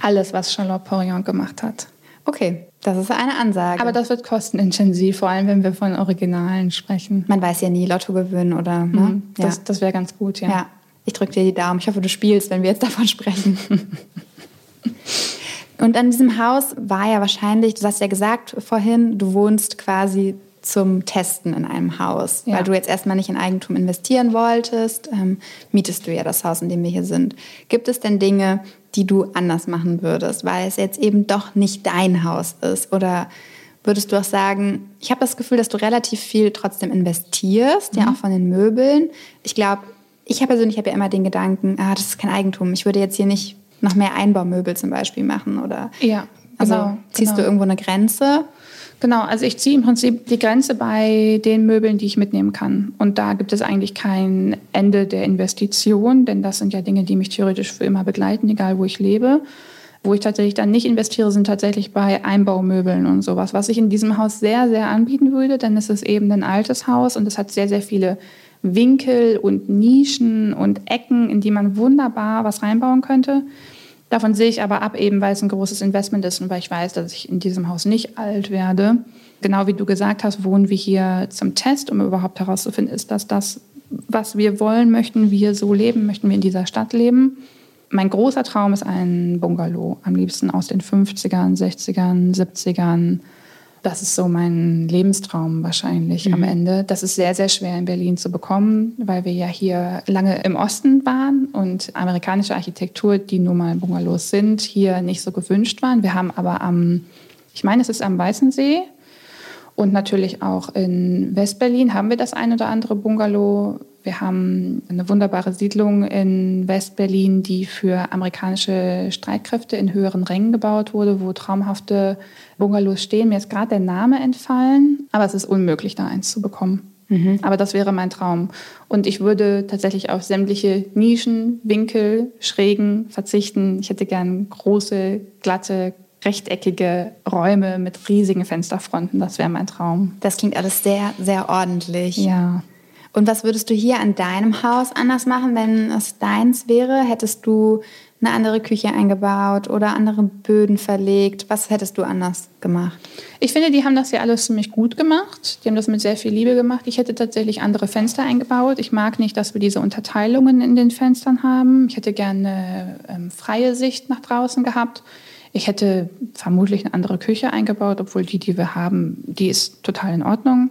Alles, was Charlotte Porion gemacht hat. Okay, das ist eine Ansage. Aber das wird kostenintensiv, vor allem wenn wir von Originalen sprechen. Man weiß ja nie, Lotto gewinnen oder. Ne? Mhm, das ja. das wäre ganz gut, ja. ja. Ich drücke dir die Daumen. Ich hoffe, du spielst, wenn wir jetzt davon sprechen. [LAUGHS] Und an diesem Haus war ja wahrscheinlich, du hast ja gesagt vorhin, du wohnst quasi zum Testen in einem Haus, Ja. weil du jetzt erstmal nicht in Eigentum investieren wolltest, ähm, mietest du ja das Haus, in dem wir hier sind. Gibt es denn Dinge, die du anders machen würdest, weil es jetzt eben doch nicht dein Haus ist? Oder würdest du auch sagen, ich habe das Gefühl, dass du relativ viel trotzdem investierst, Mhm. ja auch von den Möbeln. Ich glaube, ich habe persönlich habe ja immer den Gedanken, ah, das ist kein Eigentum. Ich würde jetzt hier nicht noch mehr Einbaumöbel zum Beispiel machen oder Ja, also genau, ziehst genau. du irgendwo eine Grenze? Genau, also ich ziehe im Prinzip die Grenze bei den Möbeln, die ich mitnehmen kann. Und da gibt es eigentlich kein Ende der Investition, denn das sind ja Dinge, die mich theoretisch für immer begleiten, egal wo ich lebe. Wo ich tatsächlich dann nicht investiere, sind tatsächlich bei Einbaumöbeln und sowas, was ich in diesem Haus sehr, sehr anbieten würde, denn es ist eben ein altes Haus und es hat sehr, sehr viele Winkel und Nischen und Ecken, in die man wunderbar was reinbauen könnte. Davon sehe ich aber ab, eben weil es ein großes Investment ist und weil ich weiß, dass ich in diesem Haus nicht alt werde. Genau wie du gesagt hast, wohnen wir hier zum Test, um überhaupt herauszufinden, ist das das, was wir wollen, möchten wir so leben, möchten wir in dieser Stadt leben. Mein großer Traum ist ein Bungalow, am liebsten aus den 50ern, 60ern, 70ern. Das ist so mein Lebenstraum wahrscheinlich am Ende. Das ist sehr, sehr schwer in Berlin zu bekommen, weil wir ja hier lange im Osten waren und amerikanische Architektur, die nun mal Bungalows sind, hier nicht so gewünscht waren. Wir haben aber am, ich meine, es ist am Weißensee und natürlich auch in Westberlin haben wir das ein oder andere Bungalow. Wir haben eine wunderbare Siedlung in Westberlin, die für amerikanische Streitkräfte in höheren Rängen gebaut wurde, wo traumhafte Bungalows stehen. Mir ist gerade der Name entfallen, aber es ist unmöglich, da eins zu bekommen. Aber das wäre mein Traum. Und ich würde tatsächlich auf sämtliche Nischen, Winkel, Schrägen verzichten. Ich hätte gern große, glatte, rechteckige Räume mit riesigen Fensterfronten. Das wäre mein Traum. Das klingt alles sehr, sehr ordentlich. Ja. Und was würdest du hier an deinem Haus anders machen, wenn es deins wäre? Hättest du eine andere Küche eingebaut oder andere Böden verlegt? Was hättest du anders gemacht? Ich finde, die haben das ja alles ziemlich gut gemacht. Die haben das mit sehr viel Liebe gemacht. Ich hätte tatsächlich andere Fenster eingebaut. Ich mag nicht, dass wir diese Unterteilungen in den Fenstern haben. Ich hätte gerne ähm, freie Sicht nach draußen gehabt. Ich hätte vermutlich eine andere Küche eingebaut, obwohl die, die wir haben, die ist total in Ordnung.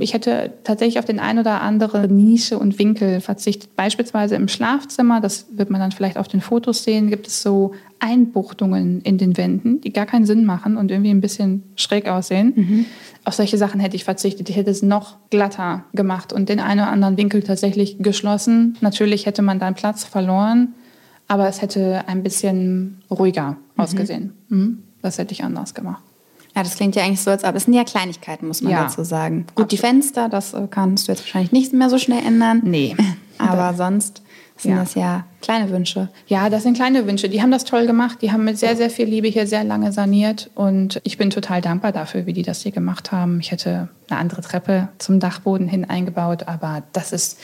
Ich hätte tatsächlich auf den ein oder andere Nische und Winkel verzichtet. Beispielsweise im Schlafzimmer, das wird man dann vielleicht auf den Fotos sehen, gibt es so Einbuchtungen in den Wänden, die gar keinen Sinn machen und irgendwie ein bisschen schräg aussehen. Auf solche Sachen hätte ich verzichtet. Ich hätte es noch glatter gemacht und den einen oder anderen Winkel tatsächlich geschlossen. Natürlich hätte man dann Platz verloren, aber es hätte ein bisschen ruhiger ausgesehen. Mhm. Das hätte ich anders gemacht. Ja, das klingt ja eigentlich so, als ob es sind ja Kleinigkeiten, muss man Ja, dazu sagen. Gut, die Fenster, das äh, kannst du jetzt wahrscheinlich nicht mehr so schnell ändern. Nee. [LAUGHS] Aber sonst sind Ja. das ja kleine Wünsche. Ja, das sind kleine Wünsche. Die haben das toll gemacht. Die haben mit sehr, sehr viel Liebe hier sehr lange saniert. Und ich bin total dankbar dafür, wie die das hier gemacht haben. Ich hätte eine andere Treppe zum Dachboden hin eingebaut. Aber das ist,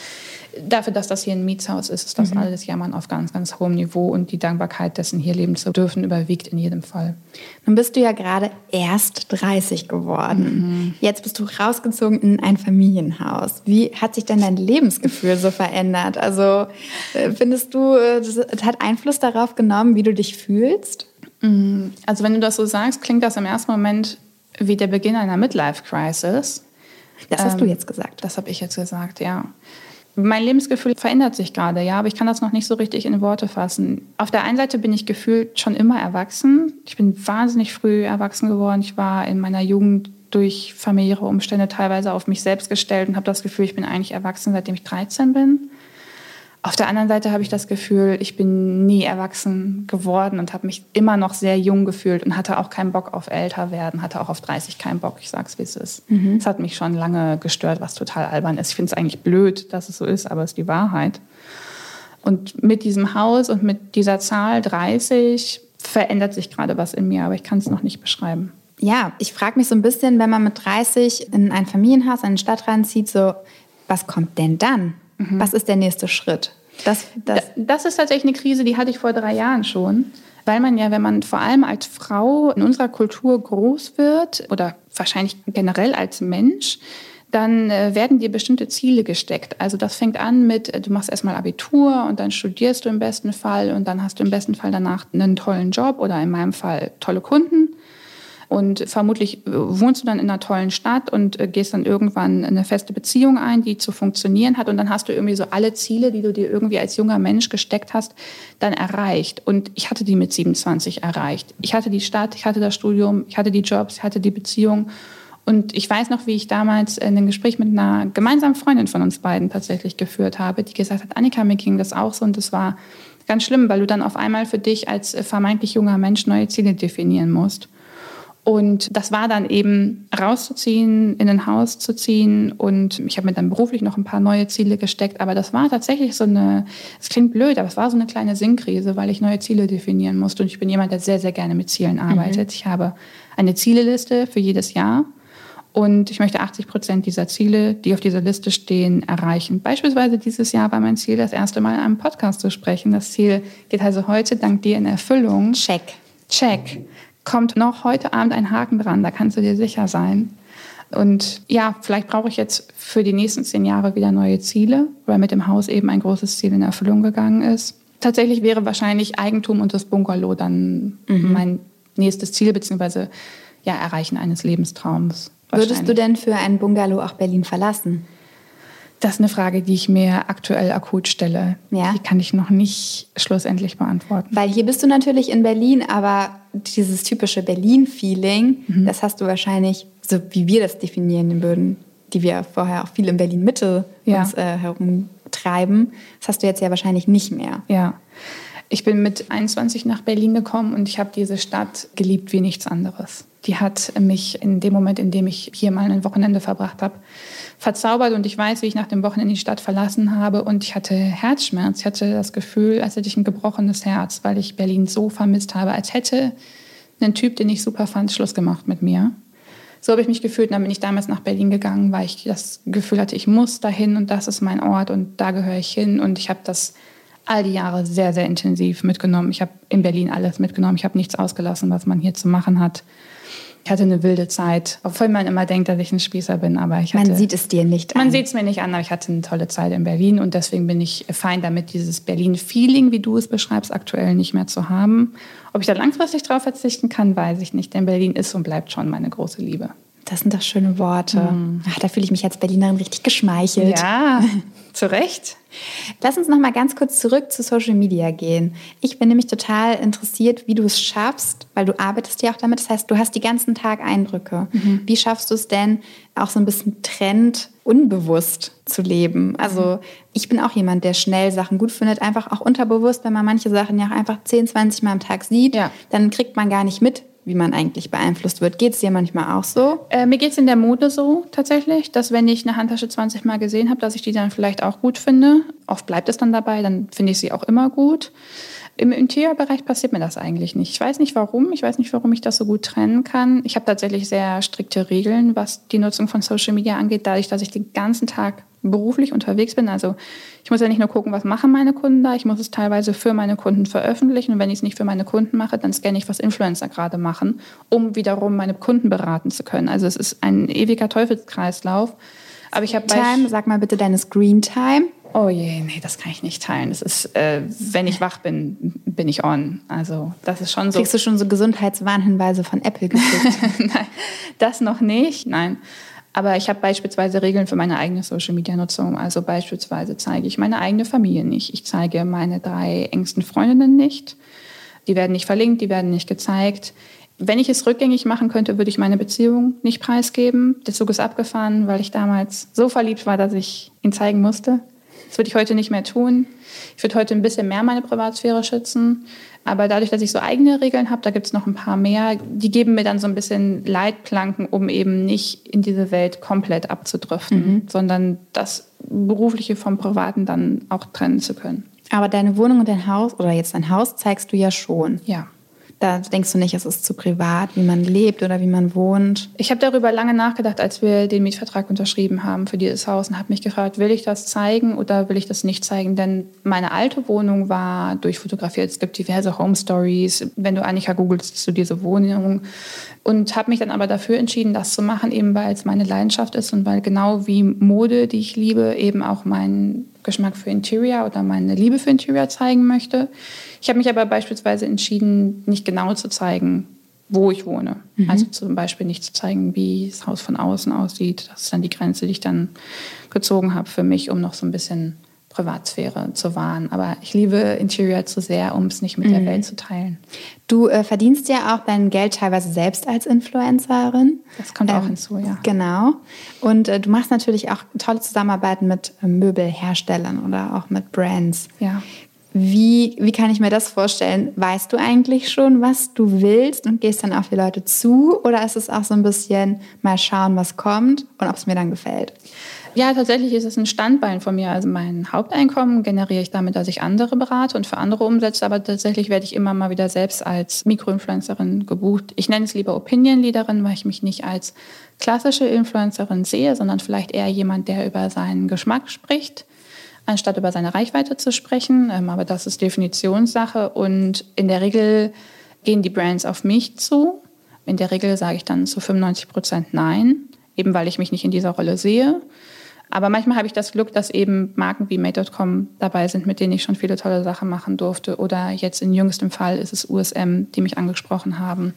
dafür, dass das hier ein Mietshaus ist, ist das alles Jammern auf ganz, ganz hohem Niveau. Und die Dankbarkeit dessen, hier leben zu dürfen, überwiegt in jedem Fall. Nun bist du ja gerade erst 30 geworden. Jetzt bist du rausgezogen in ein Familienhaus. Wie hat sich denn dein Lebensgefühl so verändert? Also äh, findest du, äh, das hat Einfluss darauf genommen, wie du dich fühlst? Also wenn du das so sagst, klingt das im ersten Moment wie der Beginn einer Midlife-Crisis. Das hast du Ähm, jetzt gesagt. Das habe ich jetzt gesagt, ja. Mein Lebensgefühl verändert sich gerade, ja, aber ich kann das noch nicht so richtig in Worte fassen. Auf der einen Seite bin ich gefühlt schon immer erwachsen. Ich bin wahnsinnig früh erwachsen geworden. Ich war in meiner Jugend durch familiäre Umstände teilweise auf mich selbst gestellt und habe das Gefühl, ich bin eigentlich erwachsen, seitdem ich 13 bin. Auf der anderen Seite habe ich das Gefühl, ich bin nie erwachsen geworden und habe mich immer noch sehr jung gefühlt und hatte auch keinen Bock auf älter werden, hatte auch auf 30 keinen Bock. Ich sag's, wie es ist. Es hat mich schon lange gestört, was total albern ist. Ich finde es eigentlich blöd, dass es so ist, aber es ist die Wahrheit. Und mit diesem Haus und mit dieser Zahl 30 verändert sich gerade was in mir, aber ich kann es noch nicht beschreiben. Ja, ich frage mich so ein bisschen, wenn man mit 30 in ein Familienhaus, in eine Stadt reinzieht, so, was kommt denn dann? Was ist der nächste Schritt? Das, das, Das ist tatsächlich eine Krise, die hatte ich vor drei Jahren schon. weil man ja, wenn man vor allem als Frau in unserer Kultur groß wird oder wahrscheinlich generell als Mensch, dann äh, werden dir bestimmte Ziele gesteckt. Also das fängt an mit, äh, du machst erstmal Abitur und dann studierst du im besten Fall und dann hast du im besten Fall danach einen tollen Job oder in meinem Fall tolle Kunden. Und vermutlich äh, wohnst du dann in einer tollen Stadt und gehst dann irgendwann eine feste Beziehung ein, die zu funktionieren hat. Und dann hast du irgendwie so alle Ziele, die du dir irgendwie als junger Mensch gesteckt hast, dann erreicht. Und ich hatte die mit 27 erreicht. Ich hatte die Stadt, ich hatte das Studium, ich hatte die Jobs, ich hatte die Beziehung. Und ich weiß noch, wie ich damals ein Gespräch mit einer gemeinsamen Freundin von uns beiden tatsächlich geführt habe, die gesagt hat, Annika, mir ging das auch so und das war ganz schlimm, weil du dann auf einmal für dich als vermeintlich junger Mensch neue Ziele definieren musst. Und das war dann eben rauszuziehen, in ein Haus zu ziehen. Und ich habe mir dann beruflich noch ein paar neue Ziele gesteckt. Aber das war tatsächlich so eine, es klingt blöd, aber es war so eine kleine Sinnkrise, weil ich neue Ziele definieren musste. Und ich bin jemand, der sehr, sehr gerne mit Zielen arbeitet. Mhm. Ich habe eine Zieleliste für jedes Jahr. Und ich möchte 80 Prozent dieser Ziele, die auf dieser Liste stehen, erreichen. Beispielsweise dieses Jahr war mein Ziel, das erste Mal in einem Podcast zu sprechen. Das Ziel geht also heute dank dir in Erfüllung. Check. Check. Kommt noch heute Abend ein Haken dran, da kannst du dir sicher sein. Und ja, vielleicht brauche ich jetzt für die nächsten zehn Jahre wieder neue Ziele, weil mit dem Haus eben ein großes Ziel in Erfüllung gegangen ist. Tatsächlich wäre wahrscheinlich Eigentum und das Bungalow dann mhm. mein nächstes Ziel, beziehungsweise ja, Erreichen eines Lebenstraums. Würdest du denn für ein Bungalow auch Berlin verlassen? Das ist eine Frage, die ich mir aktuell akut stelle. Ja. Die kann ich noch nicht schlussendlich beantworten. Weil hier bist du natürlich in Berlin, aber dieses typische Berlin-Feeling, mhm. das hast du wahrscheinlich, so wie wir das definieren würden, die wir vorher auch viel in Berlin-Mitte ja. uns äh, herumtreiben, das hast du jetzt ja wahrscheinlich nicht mehr. Ja. Ich bin mit 21 nach Berlin gekommen und ich habe diese Stadt geliebt wie nichts anderes. Die hat mich in dem Moment, in dem ich hier mal ein Wochenende verbracht habe, verzaubert und ich weiß, wie ich nach dem Wochenende die Stadt verlassen habe und ich hatte Herzschmerz. Ich hatte das Gefühl, als hätte ich ein gebrochenes Herz, weil ich Berlin so vermisst habe, als hätte ein Typ, den ich super fand, Schluss gemacht mit mir. So habe ich mich gefühlt und dann bin ich damals nach Berlin gegangen, weil ich das Gefühl hatte, ich muss dahin und das ist mein Ort und da gehöre ich hin und ich habe das all die Jahre sehr, sehr intensiv mitgenommen. Ich habe in Berlin alles mitgenommen. Ich habe nichts ausgelassen, was man hier zu machen hat. Ich hatte eine wilde Zeit, obwohl man immer denkt, dass ich ein Spießer bin. Aber ich hatte, man sieht es dir nicht an. Man sieht es mir nicht an, aber ich hatte eine tolle Zeit in Berlin und deswegen bin ich fein damit, dieses Berlin-Feeling, wie du es beschreibst, aktuell nicht mehr zu haben. Ob ich da langfristig drauf verzichten kann, weiß ich nicht, denn Berlin ist und bleibt schon meine große Liebe. Das sind doch schöne Worte. Mm. Ach, da fühle ich mich als Berlinerin richtig geschmeichelt. Ja, zu Recht. Lass uns noch mal ganz kurz zurück zu Social Media gehen. Ich bin nämlich total interessiert, wie du es schaffst, weil du arbeitest ja auch damit. Das heißt, du hast die ganzen Tag Eindrücke. Mhm. Wie schaffst du es denn, auch so ein bisschen Trend unbewusst zu leben? Also mhm. ich bin auch jemand, der schnell Sachen gut findet, einfach auch unterbewusst, wenn man manche Sachen ja auch einfach 10, 20 Mal am Tag sieht, ja. dann kriegt man gar nicht mit, wie man eigentlich beeinflusst wird. Geht es dir manchmal auch so? Äh, mir geht es in der Mode so tatsächlich, dass wenn ich eine Handtasche 20 Mal gesehen habe, dass ich die dann vielleicht auch gut finde. Oft bleibt es dann dabei, dann finde ich sie auch immer gut. Im Interiorbereich passiert mir das eigentlich nicht. Ich weiß nicht warum. Ich weiß nicht, warum ich das so gut trennen kann. Ich habe tatsächlich sehr strikte Regeln, was die Nutzung von Social Media angeht, dadurch, dass ich den ganzen Tag beruflich unterwegs bin. Also ich muss ja nicht nur gucken, was machen meine Kunden da, ich muss es teilweise für meine Kunden veröffentlichen. Und wenn ich es nicht für meine Kunden mache, dann scanne ich, was Influencer gerade machen, um wiederum meine Kunden beraten zu können. Also es ist ein ewiger Teufelskreislauf. Aber ich habe Time, sag mal bitte deine Screen Time. Oh je, nee, das kann ich nicht teilen. Das ist, äh, wenn ich wach bin, bin ich on. Also das ist schon so. Kriegst du schon so Gesundheitswarnhinweise von Apple gekriegt? [LAUGHS] Nein, das noch nicht. Nein. Aber ich habe beispielsweise Regeln für meine eigene Social-Media-Nutzung. Also beispielsweise zeige ich meine eigene Familie nicht. Ich zeige meine drei engsten Freundinnen nicht. Die werden nicht verlinkt, die werden nicht gezeigt. Wenn ich es rückgängig machen könnte, würde ich meine Beziehung nicht preisgeben. Der Zug ist abgefahren, weil ich damals so verliebt war, dass ich ihn zeigen musste. Das würde ich heute nicht mehr tun. Ich würde heute ein bisschen mehr meine Privatsphäre schützen. Aber dadurch, dass ich so eigene Regeln habe, da gibt es noch ein paar mehr, die geben mir dann so ein bisschen Leitplanken, um eben nicht in diese Welt komplett abzudriften, mhm. sondern das Berufliche vom Privaten dann auch trennen zu können. Aber deine Wohnung und dein Haus oder jetzt dein Haus zeigst du ja schon. Ja. Da denkst du nicht, es ist zu privat, wie man lebt oder wie man wohnt? Ich habe darüber lange nachgedacht, als wir den Mietvertrag unterschrieben haben für dieses Haus und habe mich gefragt, will ich das zeigen oder will ich das nicht zeigen? Denn meine alte Wohnung war durchfotografiert. Es gibt diverse Home Stories. Wenn du Annika googelst, siehst du diese Wohnung. Und habe mich dann aber dafür entschieden, das zu machen, eben weil es meine Leidenschaft ist und weil genau wie Mode, die ich liebe, eben auch mein Geschmack für Interior oder meine Liebe für Interior zeigen möchte. Ich habe mich aber beispielsweise entschieden, nicht genau zu zeigen, wo ich wohne. Mhm. Also zum Beispiel nicht zu zeigen, wie das Haus von außen aussieht. Das ist dann die Grenze, die ich dann gezogen habe für mich, um noch so ein bisschen Privatsphäre zu wahren. Aber ich liebe Interior zu sehr, um es nicht mit mhm. der Welt zu teilen. Du äh, verdienst ja auch dein Geld teilweise selbst als Influencerin. Das kommt ähm, auch hinzu, ja. Genau. Und äh, du machst natürlich auch tolle Zusammenarbeiten mit äh, Möbelherstellern oder auch mit Brands. Ja. Wie, wie kann ich mir das vorstellen? Weißt du eigentlich schon, was du willst und gehst dann auf die Leute zu? Oder ist es auch so ein bisschen mal schauen, was kommt und ob es mir dann gefällt? Ja, tatsächlich ist es ein Standbein von mir. Also mein Haupteinkommen generiere ich damit, dass ich andere berate und für andere umsetze. Aber tatsächlich werde ich immer mal wieder selbst als Mikroinfluencerin gebucht. Ich nenne es lieber Opinion-Leaderin, weil ich mich nicht als klassische Influencerin sehe, sondern vielleicht eher jemand, der über seinen Geschmack spricht, anstatt über seine Reichweite zu sprechen. Ähm, aber das ist Definitionssache. Und in der Regel gehen die Brands auf mich zu. In der Regel sage ich dann zu 95 Prozent Nein, eben weil ich mich nicht in dieser Rolle sehe. Aber manchmal habe ich das Glück, dass eben Marken wie Made.com dabei sind, mit denen ich schon viele tolle Sachen machen durfte. Oder jetzt in jüngstem Fall ist es USM, die mich angesprochen haben.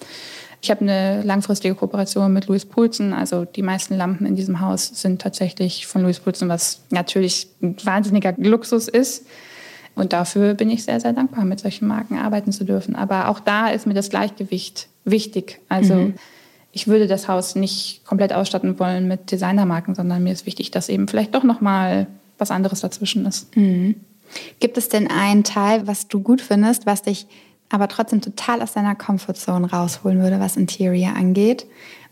Ich habe eine langfristige Kooperation mit Louis Poulsen. Also die meisten Lampen in diesem Haus sind tatsächlich von Louis Poulsen, was natürlich ein wahnsinniger Luxus ist. Und dafür bin ich sehr, sehr dankbar, mit solchen Marken arbeiten zu dürfen. Aber auch da ist mir das Gleichgewicht wichtig. Also mhm ich würde das Haus nicht komplett ausstatten wollen mit Designermarken, sondern mir ist wichtig, dass eben vielleicht doch noch mal was anderes dazwischen ist. Mhm. Gibt es denn einen Teil, was du gut findest, was dich aber trotzdem total aus deiner Comfortzone rausholen würde, was Interior angeht?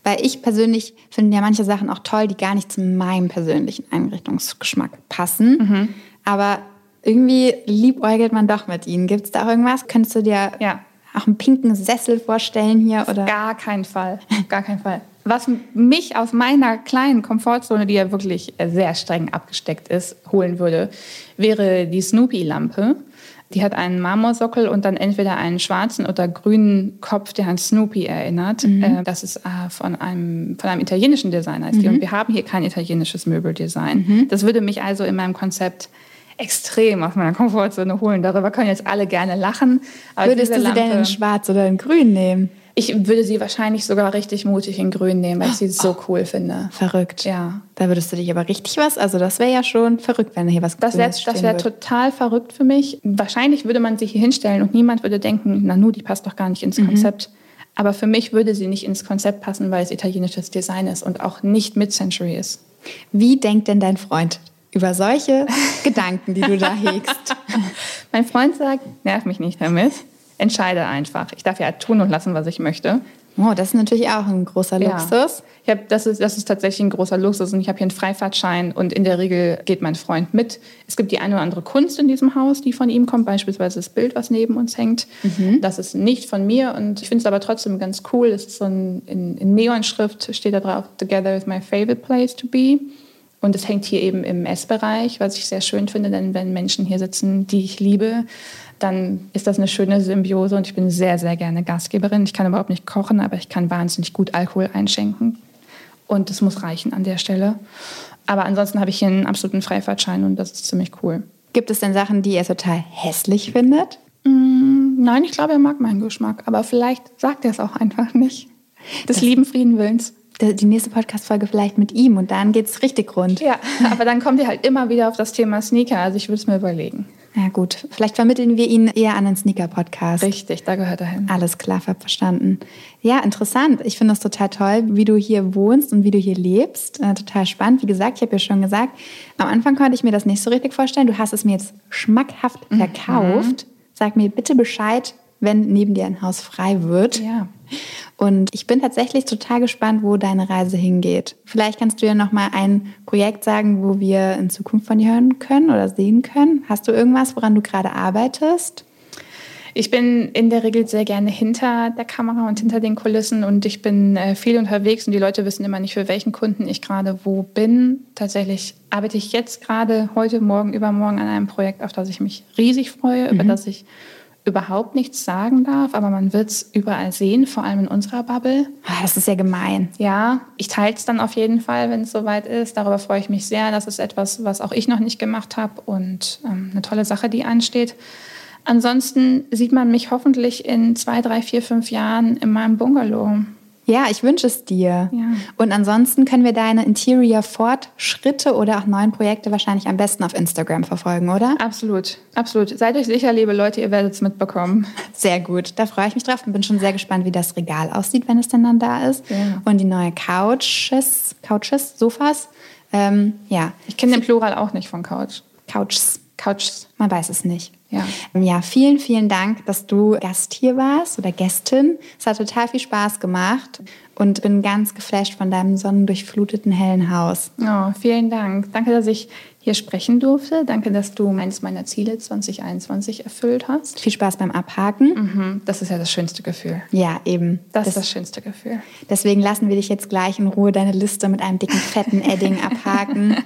Weil ich persönlich finde ja manche Sachen auch toll, die gar nicht zu meinem persönlichen Einrichtungsgeschmack passen. Mhm. Aber irgendwie liebäugelt man doch mit ihnen. Gibt es da auch irgendwas? Könntest du dir ja auch einen pinken Sessel vorstellen hier? Oder? Gar keinen Fall. Gar keinen Fall. Was mich aus meiner kleinen Komfortzone, die ja wirklich sehr streng abgesteckt ist, holen würde, wäre die Snoopy-Lampe. Die hat einen Marmorsockel und dann entweder einen schwarzen oder grünen Kopf, der an Snoopy erinnert. Mhm. Äh, das ist äh, von einem, von einem italienischen Designer. Mhm. Und wir haben hier kein italienisches Möbeldesign. Mhm. Das würde mich also in meinem Konzept extrem aus meiner Komfortzone holen. Darüber können jetzt alle gerne lachen. Würdest du sie Lampe, denn in schwarz oder in grün nehmen? Ich würde sie wahrscheinlich sogar richtig mutig in grün nehmen, weil ich sie so cool finde. Verrückt. Ja. Da würdest du dich aber richtig was, also das wäre ja schon verrückt, wenn hier was Das wäre wär total verrückt für mich. Wahrscheinlich würde man sie hier hinstellen und niemand würde denken, Nanu, die passt doch gar nicht ins mhm. Konzept. Aber für mich würde sie nicht ins Konzept passen, weil es italienisches Design ist und auch nicht Mid-Century ist. Wie denkt denn dein Freund über solche [LAUGHS] Gedanken, die du da hegst. mein Freund sagt, nerv mich nicht damit, entscheide einfach. Ich darf ja tun und lassen, was ich möchte. Oh, das ist natürlich auch ein großer Luxus. Ja. Ich hab, das, ist, das ist tatsächlich ein großer Luxus und ich habe hier einen Freifahrtschein und in der Regel geht mein Freund mit. Es gibt die eine oder andere Kunst in diesem Haus, die von ihm kommt, beispielsweise das Bild, was neben uns hängt. Mhm. Das ist nicht von mir und ich finde es aber trotzdem ganz cool. Es ist so ein, in, in Neonschrift steht da drauf, Together is my favorite place to be. Und es hängt hier eben im Essbereich, was ich sehr schön finde, denn wenn Menschen hier sitzen, die ich liebe, dann ist das eine schöne Symbiose und ich bin sehr, sehr gerne Gastgeberin. Ich kann überhaupt nicht kochen, aber ich kann wahnsinnig gut Alkohol einschenken. Und das muss reichen an der Stelle. Aber ansonsten habe ich hier einen absoluten Freifahrtschein und das ist ziemlich cool. Gibt es denn Sachen, die er total hässlich findet? Mm, nein, ich glaube, er mag meinen Geschmack. Aber vielleicht sagt er es auch einfach nicht. Des das lieben Frieden Willens die nächste Podcast-Folge vielleicht mit ihm und dann geht es richtig rund. Ja, [LAUGHS] aber dann kommt ihr halt immer wieder auf das Thema Sneaker. Also ich würde es mir überlegen. Ja gut, vielleicht vermitteln wir ihn eher an einen Sneaker-Podcast. Richtig, da gehört er hin. Alles klar, verstanden. Ja, interessant. Ich finde es total toll, wie du hier wohnst und wie du hier lebst. Äh, total spannend. Wie gesagt, ich habe ja schon gesagt, am Anfang konnte ich mir das nicht so richtig vorstellen. Du hast es mir jetzt schmackhaft mhm. verkauft. Mhm. Sag mir bitte Bescheid, wenn neben dir ein Haus frei wird. Ja. Und ich bin tatsächlich total gespannt, wo deine Reise hingeht. Vielleicht kannst du ja noch mal ein Projekt sagen, wo wir in Zukunft von dir hören können oder sehen können. Hast du irgendwas, woran du gerade arbeitest? Ich bin in der Regel sehr gerne hinter der Kamera und hinter den Kulissen und ich bin äh, viel unterwegs und die Leute wissen immer nicht, für welchen Kunden ich gerade wo bin. Tatsächlich arbeite ich jetzt gerade heute, morgen, übermorgen an einem Projekt, auf das ich mich riesig freue, mhm. über das ich überhaupt nichts sagen darf, aber man wird es überall sehen, vor allem in unserer Bubble. Ah, das ist ja gemein. Ja, ich teile es dann auf jeden Fall, wenn es soweit ist. Darüber freue ich mich sehr. Das ist etwas, was auch ich noch nicht gemacht habe und ähm, eine tolle Sache, die ansteht. Ansonsten sieht man mich hoffentlich in zwei, drei, vier, fünf Jahren in meinem Bungalow. Ja, ich wünsche es dir. Ja. Und ansonsten können wir deine Interior-Fortschritte oder auch neuen Projekte wahrscheinlich am besten auf Instagram verfolgen, oder? Absolut, absolut. Seid euch sicher, liebe Leute, ihr werdet es mitbekommen. Sehr gut, da freue ich mich drauf und bin schon sehr gespannt, wie das Regal aussieht, wenn es denn dann da ist. Ja. Und die neue Couches, Couches, Sofas. Ähm, ja. Ich kenne den Plural auch nicht von Couch. Couches. Couches. Man weiß es nicht. Ja. ja, vielen, vielen Dank, dass du Gast hier warst oder Gästin. Es hat total viel Spaß gemacht und bin ganz geflasht von deinem sonnendurchfluteten hellen Haus. Oh, vielen Dank. Danke, dass ich hier sprechen durfte. Danke, dass du eines meiner Ziele 2021 erfüllt hast. Viel Spaß beim Abhaken. Mhm, das ist ja das schönste Gefühl. Ja, eben. Das, das ist das schönste Gefühl. Deswegen lassen wir dich jetzt gleich in Ruhe deine Liste mit einem dicken, fetten Edding [LAUGHS] abhaken.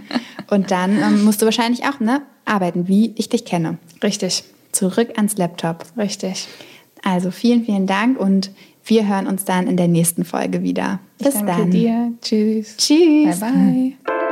Und dann ähm, musst du wahrscheinlich auch ne, arbeiten, wie ich dich kenne. Richtig. Zurück ans Laptop. Richtig. Also vielen, vielen Dank und wir hören uns dann in der nächsten Folge wieder. Bis ich danke dann. dir. Tschüss. Tschüss. Bye, bye.